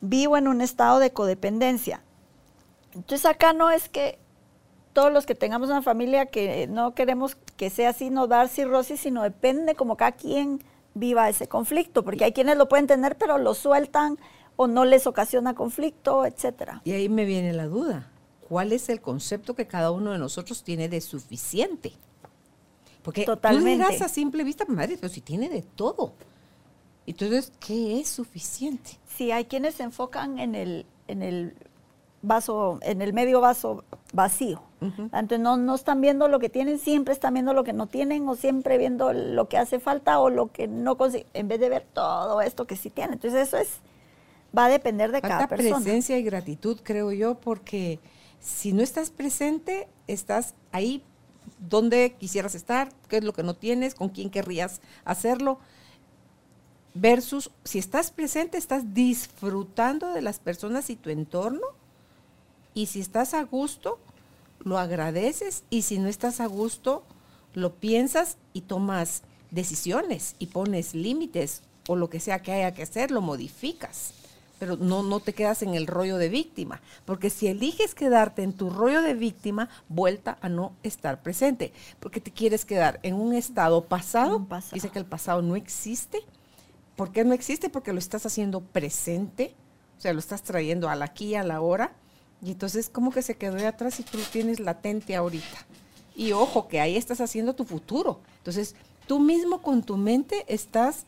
Vivo en un estado de codependencia. Entonces acá no es que todos los que tengamos una familia que no queremos que sea así, no dar cirrosis, sino depende como cada quien viva ese conflicto, porque hay quienes lo pueden tener, pero lo sueltan o no les ocasiona conflicto, etcétera. Y ahí me viene la duda. ¿Cuál es el concepto que cada uno de nosotros tiene de suficiente? Porque Totalmente. tú dirás a simple vista, madre, pero si tiene de todo. Entonces, ¿qué es suficiente? Sí, hay quienes se enfocan en el, en el vaso, en el medio vaso vacío. Entonces no, no están viendo lo que tienen, siempre están viendo lo que no tienen o siempre viendo lo que hace falta o lo que no consiguen, en vez de ver todo esto que sí tienen. Entonces eso es, va a depender de cada persona. presencia y gratitud, creo yo, porque si no estás presente, estás ahí donde quisieras estar, qué es lo que no tienes, con quién querrías hacerlo versus si estás presente, estás disfrutando de las personas y tu entorno y si estás a gusto, lo agradeces y si no estás a gusto, lo piensas y tomas decisiones y pones límites o lo que sea que haya que hacer, lo modificas. Pero no, no te quedas en el rollo de víctima, porque si eliges quedarte en tu rollo de víctima, vuelta a no estar presente, porque te quieres quedar en un estado pasado, dice que el pasado no existe. ¿Por qué no existe? Porque lo estás haciendo presente, o sea, lo estás trayendo al aquí, a la hora, y entonces, ¿cómo que se quedó atrás si tú lo tienes latente ahorita? Y ojo, que ahí estás haciendo tu futuro. Entonces, tú mismo con tu mente estás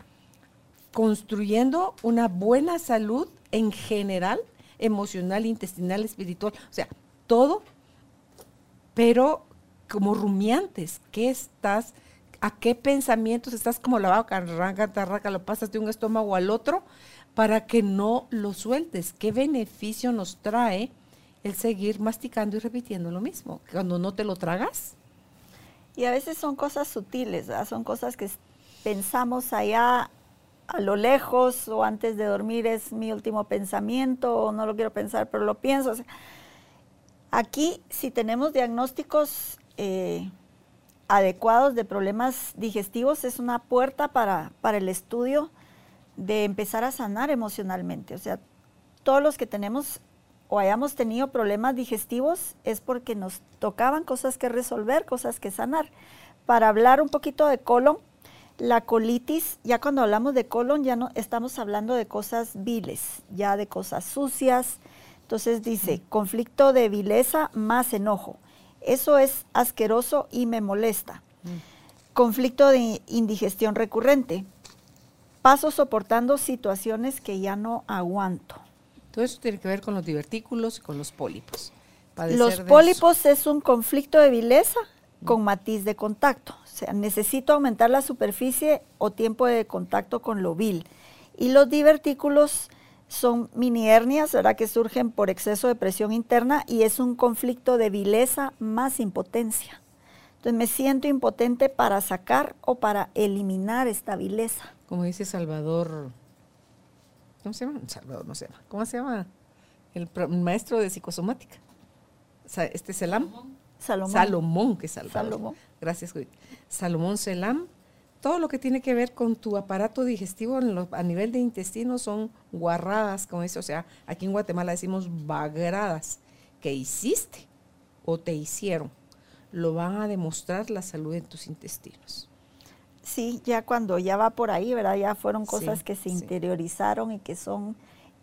construyendo una buena salud en general, emocional, intestinal, espiritual, o sea, todo, pero como rumiantes, ¿qué estás, a qué pensamientos estás como la vaca, tarraca, lo pasas de un estómago al otro para que no lo sueltes? ¿Qué beneficio nos trae? el seguir masticando y repitiendo lo mismo, cuando no te lo tragas. Y a veces son cosas sutiles, son cosas que pensamos allá a lo lejos o antes de dormir es mi último pensamiento o no lo quiero pensar, pero lo pienso. aquí, si tenemos diagnósticos eh, adecuados de problemas digestivos, es una puerta para, para el estudio de empezar a sanar emocionalmente. O sea, todos los que tenemos o hayamos tenido problemas digestivos es porque nos tocaban cosas que resolver, cosas que sanar. Para hablar un poquito de colon, la colitis, ya cuando hablamos de colon ya no estamos hablando de cosas viles, ya de cosas sucias. Entonces dice, conflicto de vileza más enojo. Eso es asqueroso y me molesta. Conflicto de indigestión recurrente. Paso soportando situaciones que ya no aguanto. Todo eso tiene que ver con los divertículos y con los pólipos. los pólipos es un conflicto de vileza con matiz de contacto. O sea, necesito aumentar la superficie o tiempo de contacto con lo vil. Y los divertículos son mini hernias, ¿verdad? Que surgen por exceso de presión interna y es un conflicto de vileza más impotencia. Entonces me siento impotente para sacar o para eliminar esta vileza. Como dice Salvador, ¿cómo se llama? Salvador, no se llama. ¿Cómo se llama? El, maestro de psicosomática. Este Selam. Salomón. Salomón, que Salvador. Salomón. Gracias, Salomón Selam todo lo que tiene que ver con tu aparato digestivo a nivel de intestino son guarradas, como dice, o sea, aquí en Guatemala decimos bagradas, que hiciste o te hicieron. Lo van a demostrar la salud en tus intestinos. Sí, ya cuando ya va por ahí, ¿verdad? Ya fueron cosas que se interiorizaron y que son,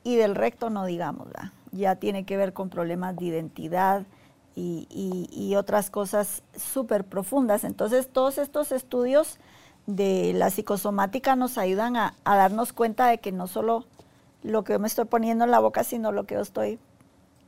y del recto no digamos, ¿verdad? Ya tiene que ver con problemas de identidad y, y otras cosas súper profundas. Entonces, todos estos estudios de la psicosomática nos ayudan a, darnos cuenta de que no solo lo que yo me estoy poniendo en la boca, sino lo que yo estoy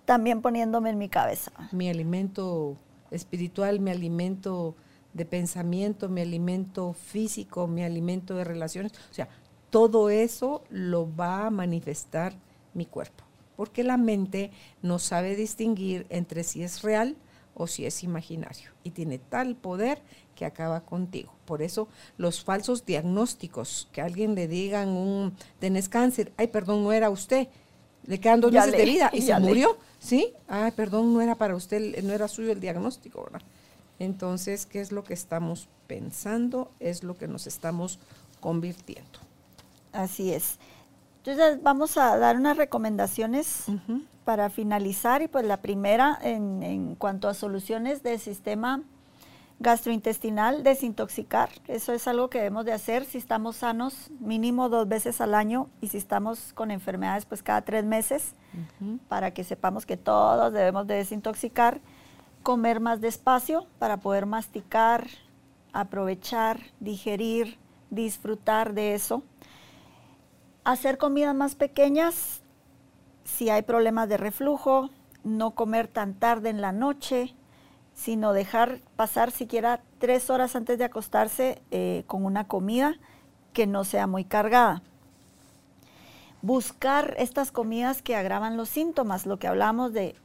también poniéndome en mi cabeza. Mi alimento espiritual, mi alimento de pensamiento, mi alimento físico, mi alimento de relaciones, o sea, todo eso lo va a manifestar mi cuerpo, porque la mente no sabe distinguir entre si es real o si es imaginario. Y tiene tal poder que acaba contigo. Por eso los falsos diagnósticos, que alguien le digan un, tenés cáncer, ay, perdón, no era usted, le quedan dos meses de vida y se murió, ¿sí? Ay, perdón, no era para usted, no era suyo el diagnóstico, ¿verdad? Entonces, ¿qué es lo que estamos pensando? Es lo que nos estamos convirtiendo. Así es. Entonces vamos a dar unas recomendaciones para finalizar y pues la primera en, en cuanto a soluciones del sistema gastrointestinal, desintoxicar. Eso es algo que debemos de hacer si estamos sanos, mínimo dos veces al año, y si estamos con enfermedades, pues cada tres meses, para que sepamos que todos debemos de desintoxicar. Comer más despacio para poder masticar, aprovechar, digerir, disfrutar de eso. Hacer comidas más pequeñas si hay problemas de reflujo, no comer tan tarde en la noche, sino dejar pasar siquiera tres horas antes de acostarse eh, con una comida que no sea muy cargada. Buscar estas comidas que agravan los síntomas, lo que hablamos de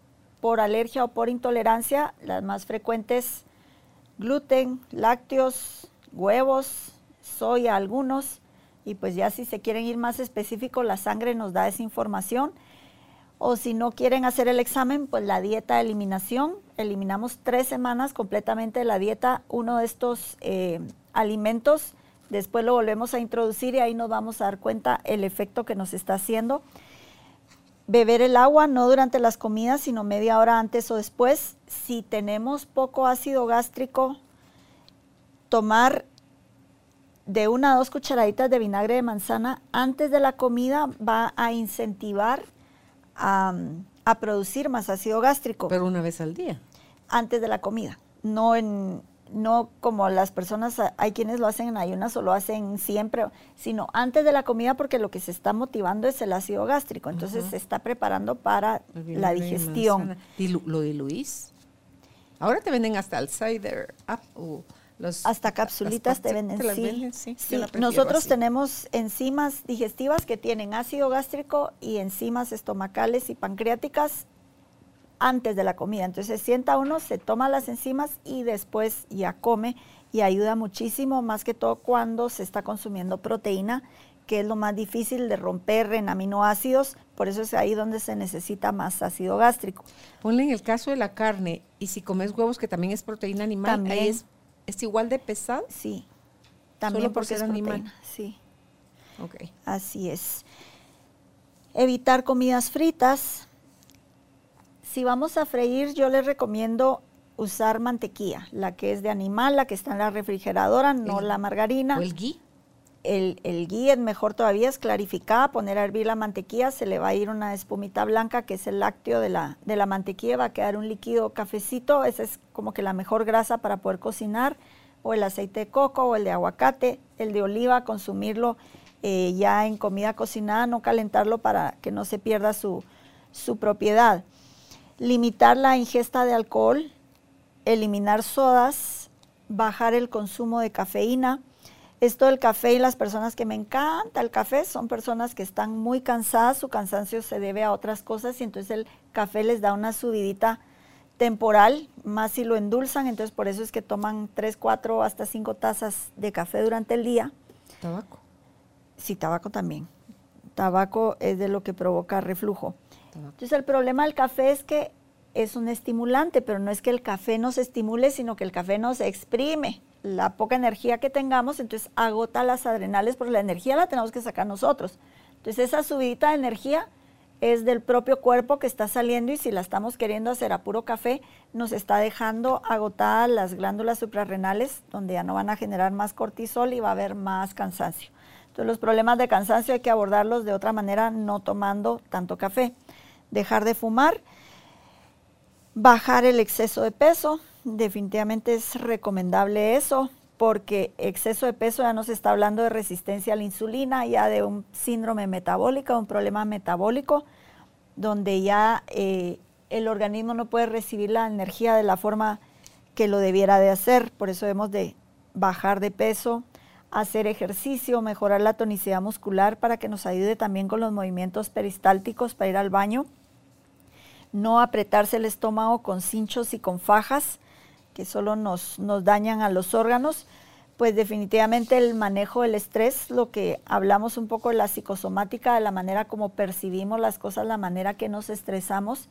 por alergia o por intolerancia, las más frecuentes, gluten, lácteos, huevos, soya algunos, y pues ya si se quieren ir más específico, la sangre nos da esa información o si no quieren hacer el examen, pues la dieta de eliminación. Eliminamos tres semanas completamente de la dieta uno de estos eh, alimentos. Después lo volvemos a introducir y ahí nos vamos a dar cuenta el efecto que nos está haciendo. Beber el agua no durante las comidas, sino media hora antes o después. Si tenemos poco ácido gástrico, tomar de una a dos cucharaditas de vinagre de manzana antes de la comida va a incentivar a, producir más ácido gástrico. Pero una vez al día. Antes de la comida, no en no como las personas, hay quienes lo hacen en ayunas o lo hacen siempre, sino antes de la comida porque lo que se está motivando es el ácido gástrico, entonces se está preparando para la digestión. ¿Lo diluís? Ahora te venden hasta el cider hasta capsulitas te venden, sí. Nosotros tenemos enzimas digestivas que tienen ácido gástrico y enzimas estomacales y pancreáticas antes de la comida. Entonces sienta uno, se toma las enzimas y después ya come y ayuda muchísimo, más que todo cuando se está consumiendo proteína, que es lo más difícil de romper en aminoácidos, por eso es ahí donde se necesita más ácido gástrico. Ponle en el caso de la carne, y si comes huevos, que también es proteína animal, ahí es ¿Es igual de pesado? Sí. También porque es animal. Sí. Ok. Así es. Evitar comidas fritas. Si vamos a freír, yo les recomiendo usar mantequilla, la que es de animal, la que está en la refrigeradora, no la margarina. ¿O el ghee? El, el es mejor todavía, es clarificada, poner a hervir la mantequilla, se le va a ir una espumita blanca que es el lácteo de la, de la mantequilla, va a quedar un líquido cafecito, esa es como que la mejor grasa para poder cocinar, o el aceite de coco o el de aguacate, el de oliva, consumirlo eh, ya en comida cocinada, no calentarlo para que no se pierda su, su propiedad. Limitar la ingesta de alcohol, eliminar sodas, bajar el consumo de cafeína. Esto del café y las personas que me encanta el café son personas que están muy cansadas, su cansancio se debe a otras cosas y entonces el café les da una subidita temporal, más si lo endulzan, entonces por eso es que toman 3, 4 hasta 5 tazas de café durante el día. Tabaco. Sí, tabaco también. Tabaco es de lo que provoca reflujo. Entonces el problema del café es que es un estimulante, pero no es que el café nos estimule, sino que el café nos exprime la poca energía que tengamos, entonces agota las adrenales, porque la energía la tenemos que sacar nosotros. Entonces esa subidita de energía es del propio cuerpo que está saliendo y si la estamos queriendo hacer a puro café, nos está dejando agotadas las glándulas suprarrenales, donde ya no van a generar más cortisol y va a haber más cansancio. Entonces los problemas de cansancio hay que abordarlos de otra manera, no tomando tanto café. Dejar de fumar, bajar el exceso de peso, definitivamente es recomendable eso, porque exceso de peso ya nos está hablando de resistencia a la insulina, ya de un síndrome metabólico, un problema metabólico, donde ya eh, el organismo no puede recibir la energía de la forma que lo debiera de hacer. Por eso debemos de bajar de peso, hacer ejercicio, mejorar la tonicidad muscular para que nos ayude también con los movimientos peristálticos para ir al baño no apretarse el estómago con cinchos y con fajas, que solo nos, nos dañan a los órganos, pues definitivamente el manejo del estrés, lo que hablamos un poco de la psicosomática, de la manera como percibimos las cosas, la manera que nos estresamos.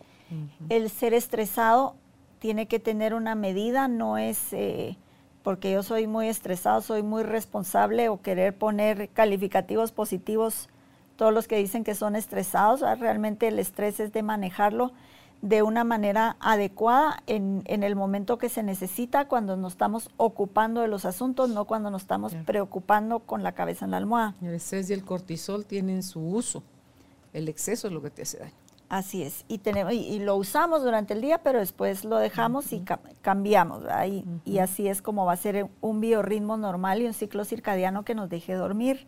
El ser estresado tiene que tener una medida, no es eh, porque yo soy muy estresado, soy muy responsable o querer poner calificativos positivos todos los que dicen que son estresados, realmente el estrés es de manejarlo de una manera adecuada en, el momento que se necesita, cuando nos estamos ocupando de los asuntos, no cuando nos estamos preocupando con la cabeza en la almohada. El estrés y el cortisol tienen su uso. El exceso es lo que te hace daño. Así es, y, tenemos, y, lo usamos durante el día, pero después lo dejamos y cambiamos. ahí Y así es como va a ser un biorritmo normal y un ciclo circadiano que nos deje dormir.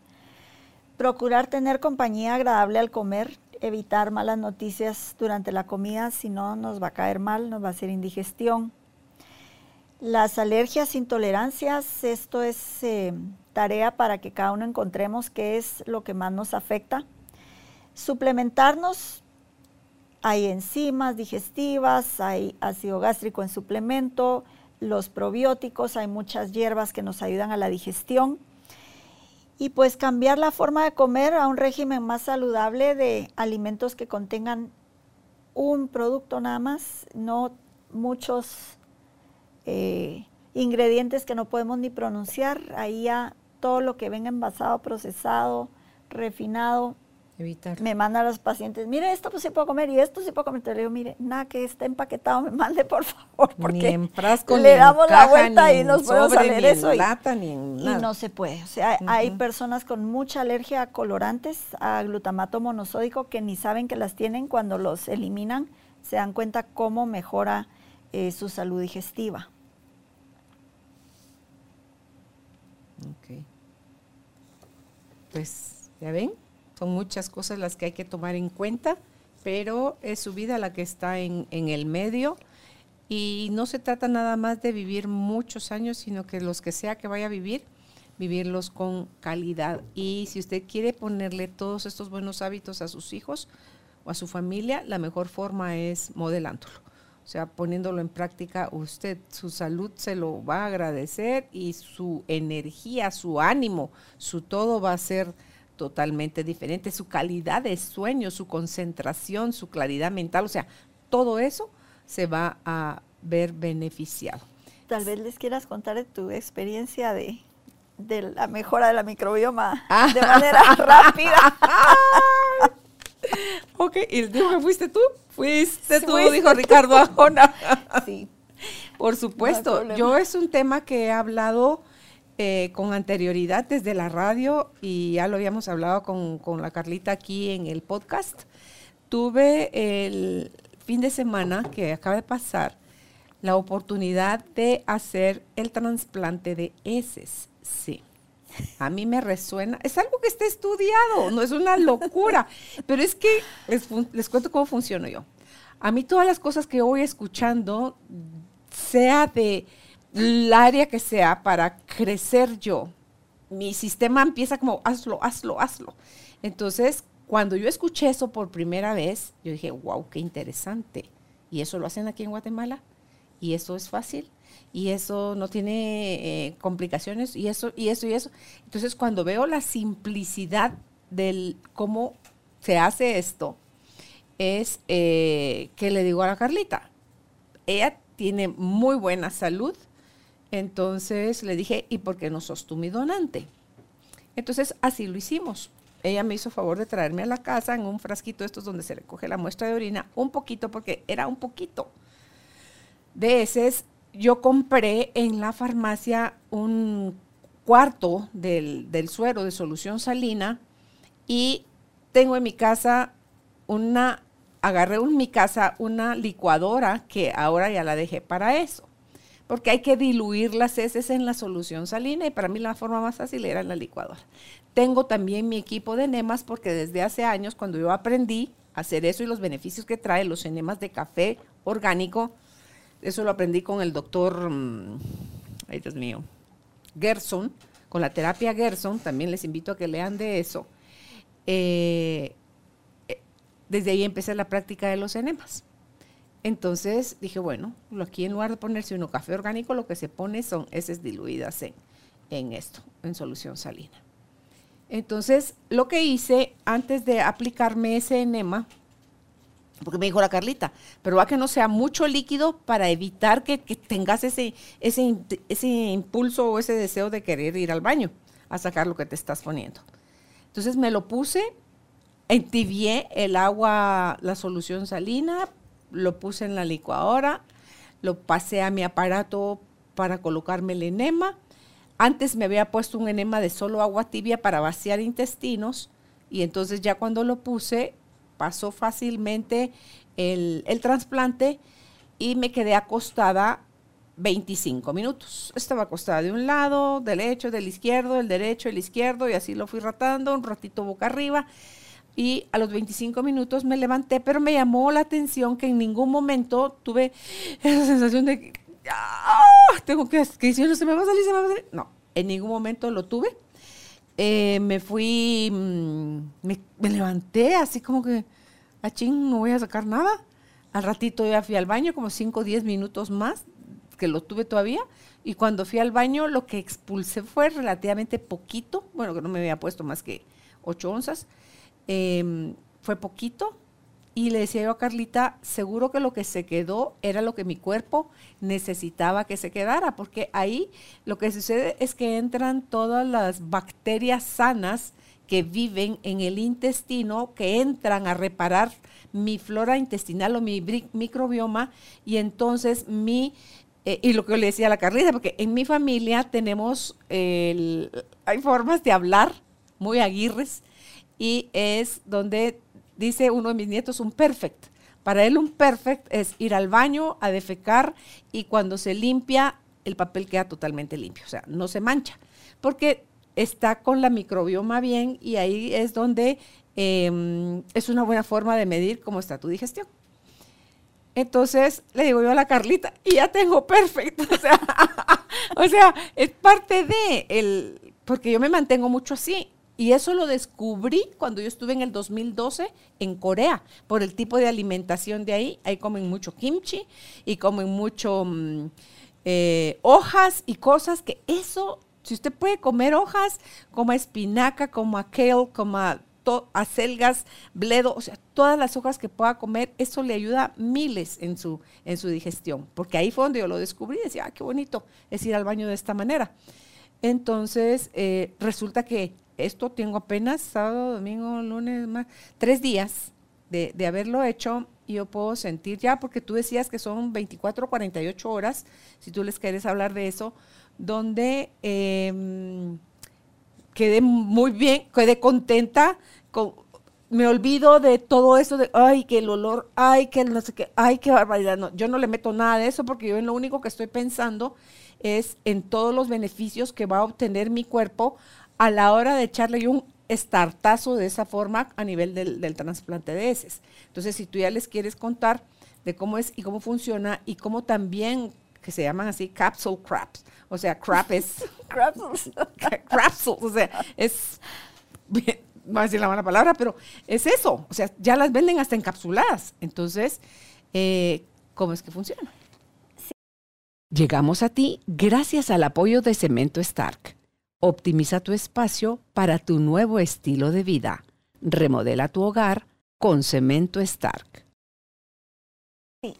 Procurar tener compañía agradable al comer, evitar malas noticias durante la comida, si no nos va a caer mal, nos va a hacer indigestión. Las alergias, intolerancias, esto es eh, tarea para que cada uno encontremos qué es lo que más nos afecta. Suplementarnos, hay enzimas digestivas, hay ácido gástrico en suplemento, los probióticos, hay muchas hierbas que nos ayudan a la digestión y pues cambiar la forma de comer a un régimen más saludable de alimentos que contengan un producto nada más, no muchos eh, ingredientes que no podemos ni pronunciar. Ahí ya todo lo que venga envasado, procesado, refinado, me mandan a los pacientes, mire, esto pues sí puedo comer y esto sí puedo comer. Te le digo, mire, nada que esté empaquetado, me mande por favor, porque le damos la vuelta y nos podemos hacer eso. y, no se puede. O sea, hay personas con mucha alergia a colorantes, a glutamato monosódico, que ni saben que las tienen cuando los eliminan, se dan cuenta cómo mejora eh, su salud digestiva. Ok. Pues, ¿ya ven? Son muchas cosas las que hay que tomar en cuenta, pero es su vida la que está en, el medio y no se trata nada más de vivir muchos años, sino que los que sea que vaya a vivir, vivirlos con calidad. Y si usted quiere ponerle todos estos buenos hábitos a sus hijos o a su familia, la mejor forma es modelándolo. O sea, poniéndolo en práctica, usted su salud se lo va a agradecer y su energía, su ánimo, su todo va a ser totalmente diferente, su calidad de sueño, su concentración, su claridad mental, o sea, todo eso se va a ver beneficiado. Tal vez les quieras contar de tu experiencia de, la mejora de la microbioma ah. de manera rápida. ok, y dijo que fuiste tú. Fuiste tú, dijo Ricardo Ajona. sí. Por supuesto, yo es un tema que he hablado eh, con anterioridad desde la radio y ya lo habíamos hablado con, con la Carlita aquí en el podcast. Tuve el fin de semana que acaba de pasar la oportunidad de hacer el trasplante de heces. Sí. A mí me resuena, es algo que está estudiado, no es una locura, pero es que les, les cuento cómo funciono yo. A mí todas las cosas que voy escuchando, sea de la área que sea, para crecer yo, mi sistema empieza como, hazlo, hazlo, hazlo. Entonces, cuando yo escuché eso por primera vez, yo dije, wow, qué interesante. ¿Y eso lo hacen aquí en Guatemala? ¿Y eso es fácil? y eso no tiene eh, complicaciones y eso y eso y eso. Entonces cuando veo la simplicidad del cómo se hace esto, es eh, que le digo a la Carlita, ella tiene muy buena salud, entonces le dije, ¿y por qué no sos tú mi donante? Entonces así lo hicimos. Ella me hizo favor de traerme a la casa en un frasquito estos donde se recoge la muestra de orina, un poquito, porque era un poquito de ese yo compré en la farmacia un cuarto del, suero de solución salina y tengo en mi casa una, agarré en mi casa una licuadora que ahora ya la dejé para eso, porque hay que diluir las heces en la solución salina y para mí la forma más fácil era en la licuadora. Tengo también mi equipo de enemas porque desde hace años cuando yo aprendí a hacer eso y los beneficios que trae los enemas de café orgánico, eso lo aprendí con el doctor, mm, ay Dios mío, Gerson, con la terapia Gerson, también les invito a que lean de eso. Eh, eh, desde ahí empecé la práctica de los enemas. Entonces dije, bueno, aquí en lugar de ponerse uno café orgánico, lo que se pone son heces diluidas en, en esto, en solución salina. Entonces, lo que hice antes de aplicarme ese enema, porque me dijo la Carlita, pero va que no sea mucho líquido para evitar que, tengas ese, ese, ese, impulso o ese deseo de querer ir al baño a sacar lo que te estás poniendo. Entonces me lo puse, entibié el agua, la solución salina, lo puse en la licuadora, lo pasé a mi aparato para colocarme el enema. Antes me había puesto un enema de solo agua tibia para vaciar intestinos y entonces ya cuando lo puse pasó fácilmente el, trasplante y me quedé acostada 25 minutos. Estaba acostada de un lado, del derecho, del izquierdo, el derecho, el izquierdo, y así lo fui ratando, un ratito boca arriba. Y a los 25 minutos me levanté, pero me llamó la atención que en ningún momento tuve esa sensación de ¡ah! tengo que, que si se me va a salir, se me va a salir. No, en ningún momento lo tuve. Eh, me fui, mm, me, levanté así como que, a ah, no voy a sacar nada. Al ratito ya fui al baño, como 5 o 10 minutos más, que lo tuve todavía. Y cuando fui al baño, lo que expulsé fue relativamente poquito, bueno, que no me había puesto más que 8 onzas, em, fue poquito, y le decía yo a Carlita, seguro que lo que se quedó era lo que mi cuerpo necesitaba que se quedara, porque ahí lo que sucede es que entran todas las bacterias sanas que viven en el intestino, que entran a reparar mi flora intestinal o mi microbioma, y entonces mi, eh, y lo que le decía a la Carlita, porque en mi familia tenemos, hay formas de hablar muy aguirres, y es donde dice uno de mis nietos, un perfect. Para él un perfect es ir al baño a defecar y cuando se limpia, el papel queda totalmente limpio, o sea, no se mancha, porque está con la microbioma bien y ahí es donde em, es una buena forma de medir cómo está tu digestión. Entonces le digo yo a la Carlita, y ya tengo perfecto. O sea, o sea, es parte de el, porque yo me mantengo mucho así. Y eso lo descubrí cuando yo estuve en el 2012 en Corea, por el tipo de alimentación de ahí. Ahí comen mucho kimchi y comen mucho mm, eh, hojas y cosas que eso, si usted puede comer hojas, como espinaca, como a kale, como a acelgas, bledo, o sea, todas las hojas que pueda comer, eso le ayuda miles en su, en su digestión, porque ahí fue donde yo lo descubrí, decía, ah, qué bonito es ir al baño de esta manera. Entonces, eh, resulta que esto tengo apenas sábado, domingo, lunes, más, tres días de, de, haberlo hecho y yo puedo sentir ya, porque tú decías que son 24 o 48 horas, si tú les quieres hablar de eso, donde eh, quedé muy bien, quedé contenta, con, me olvido de todo eso de, ay, que el olor, ay, que no sé qué, ay, qué barbaridad. No, yo no le meto nada de eso porque yo en lo único que estoy pensando es en todos los beneficios que va a obtener mi cuerpo a la hora de echarle un estartazo de esa forma a nivel del, del trasplante de heces. Entonces, si tú ya les quieres contar de cómo es y cómo funciona y cómo también, que se llaman así capsule craps, o sea, crap es... capsules. o sea, es... voy a decir la mala palabra, pero es eso, o sea, ya las venden hasta encapsuladas. Entonces, eh, ¿cómo es que funciona? Llegamos a ti gracias al apoyo de Cemento Stark. Optimiza tu espacio para tu nuevo estilo de vida. Remodela tu hogar con Cemento Stark. Sí.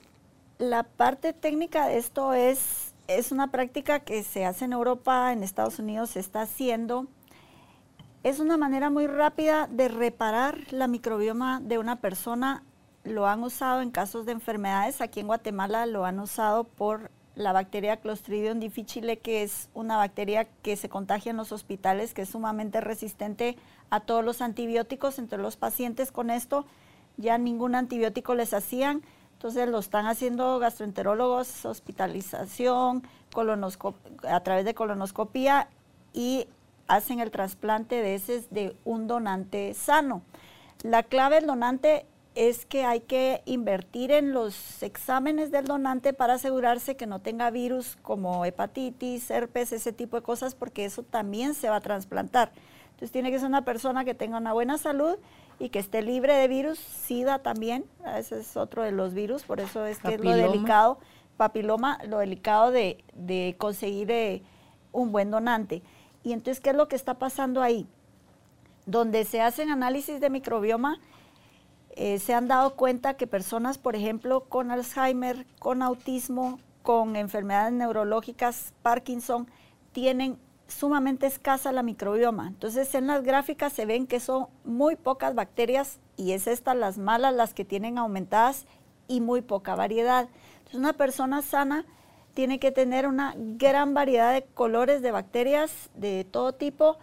La parte técnica de esto es, es una práctica que se hace en Europa, en Estados Unidos se está haciendo. Es una manera muy rápida de reparar la microbioma de una persona. Lo han usado en casos de enfermedades. Aquí en Guatemala lo han usado por la bacteria Clostridium difficile, que es una bacteria que se contagia en los hospitales, que es sumamente resistente a todos los antibióticos. Entre los pacientes con esto ya ningún antibiótico les hacían, entonces lo están haciendo gastroenterólogos, hospitalización, a través de colonoscopía y hacen el trasplante de heces de un donante sano. La clave del donante es que hay que invertir en los exámenes del donante para asegurarse que no tenga virus como hepatitis, herpes, ese tipo de cosas, porque eso también se va a trasplantar. Entonces tiene que ser una persona que tenga una buena salud y que esté libre de virus, SIDA también, ese es otro de los virus, por eso es que es lo delicado, papiloma, lo delicado de, de conseguir eh, un buen donante. Y entonces, ¿qué es lo que está pasando ahí? Donde se hacen análisis de microbioma, eh, se han dado cuenta que personas, por ejemplo, con Alzheimer, con autismo, con enfermedades neurológicas, Parkinson, tienen sumamente escasa la microbioma. Entonces en las gráficas se ven que son muy pocas bacterias y es estas las malas las que tienen aumentadas y muy poca variedad. Entonces una persona sana tiene que tener una gran variedad de colores de bacterias de todo tipo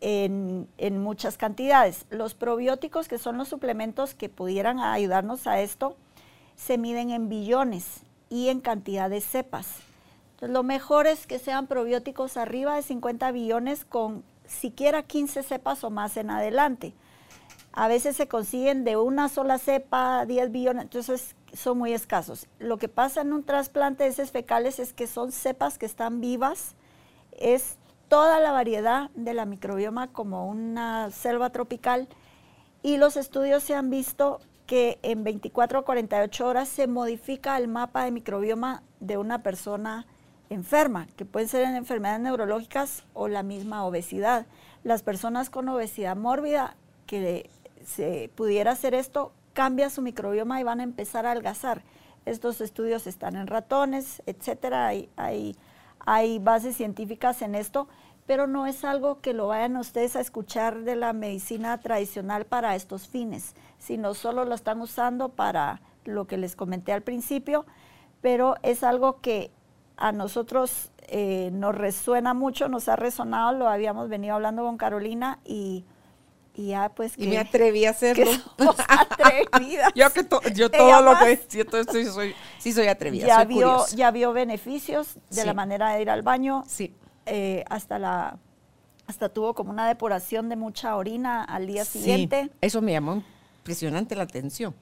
en, muchas cantidades. Los probióticos, que son los suplementos que pudieran ayudarnos a esto, se miden en billones y en cantidad de cepas. Entonces, lo mejor es que sean probióticos arriba de 50 billones con siquiera 15 cepas o más en adelante. A veces se consiguen de una sola cepa 10 billones, entonces son muy escasos. Lo que pasa en un trasplante de heces fecales es que son cepas que están vivas, es toda la variedad de la microbioma como una selva tropical y los estudios se han visto que en 24 o 48 horas se modifica el mapa de microbioma de una persona enferma, que pueden ser en enfermedades neurológicas o la misma obesidad. Las personas con obesidad mórbida que se pudiera hacer esto, cambia su microbioma y van a empezar a algazar. Estos estudios están en ratones, etcétera, hay hay bases científicas en esto, pero no es algo que lo vayan ustedes a escuchar de la medicina tradicional para estos fines, sino solo lo están usando para lo que les comenté al principio, pero es algo que a nosotros eh, nos resuena mucho, nos ha resonado, lo habíamos venido hablando con Carolina y, ya pues que... Y me atreví a hacerlo. atrevida. yo que yo todo lo que siento, soy, sí soy atrevida, ya soy vio, Ya vio beneficios de la manera de ir al baño. Sí. Eh, hasta la hasta tuvo como una depuración de mucha orina al día siguiente. Eso me llamó impresionante la atención.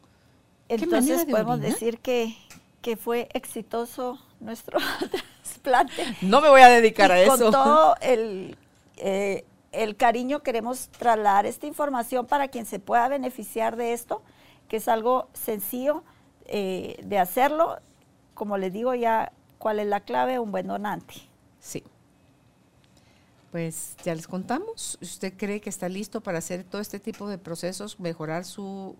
Entonces podemos decir que, que fue exitoso nuestro trasplante. No me voy a dedicar a eso. Con todo el, eh, el cariño queremos trasladar esta información para quien se pueda beneficiar de esto, que es algo sencillo eh, de hacerlo. Como les digo ya, ¿cuál es la clave? Un buen donante. Sí. Pues ya les contamos. ¿Usted cree que está listo para hacer todo este tipo de procesos, mejorar su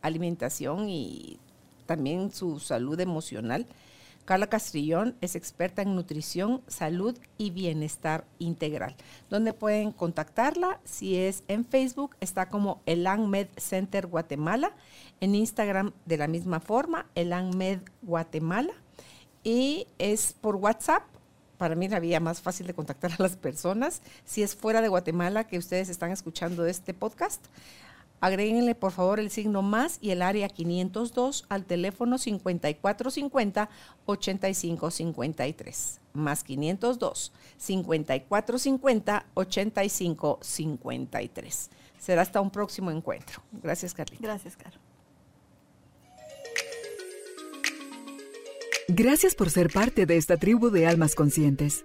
alimentación y también su salud emocional? Carla Castrillón es experta en nutrición, salud y bienestar integral. ¿Dónde pueden contactarla? Si es en Facebook, está como Elan Med Center Guatemala. En Instagram, de la misma forma, Elan Med Guatemala. Y es por WhatsApp. Para mí la vía más fácil de contactar a las personas. Si es fuera de Guatemala que ustedes están escuchando este podcast, Agréguenle por favor el signo más y el área 502 al teléfono 5450-8553. Más 502 5450-8553. Será hasta un próximo encuentro. Gracias, Carlita. Gracias, Caro. Gracias por ser parte de esta tribu de almas conscientes.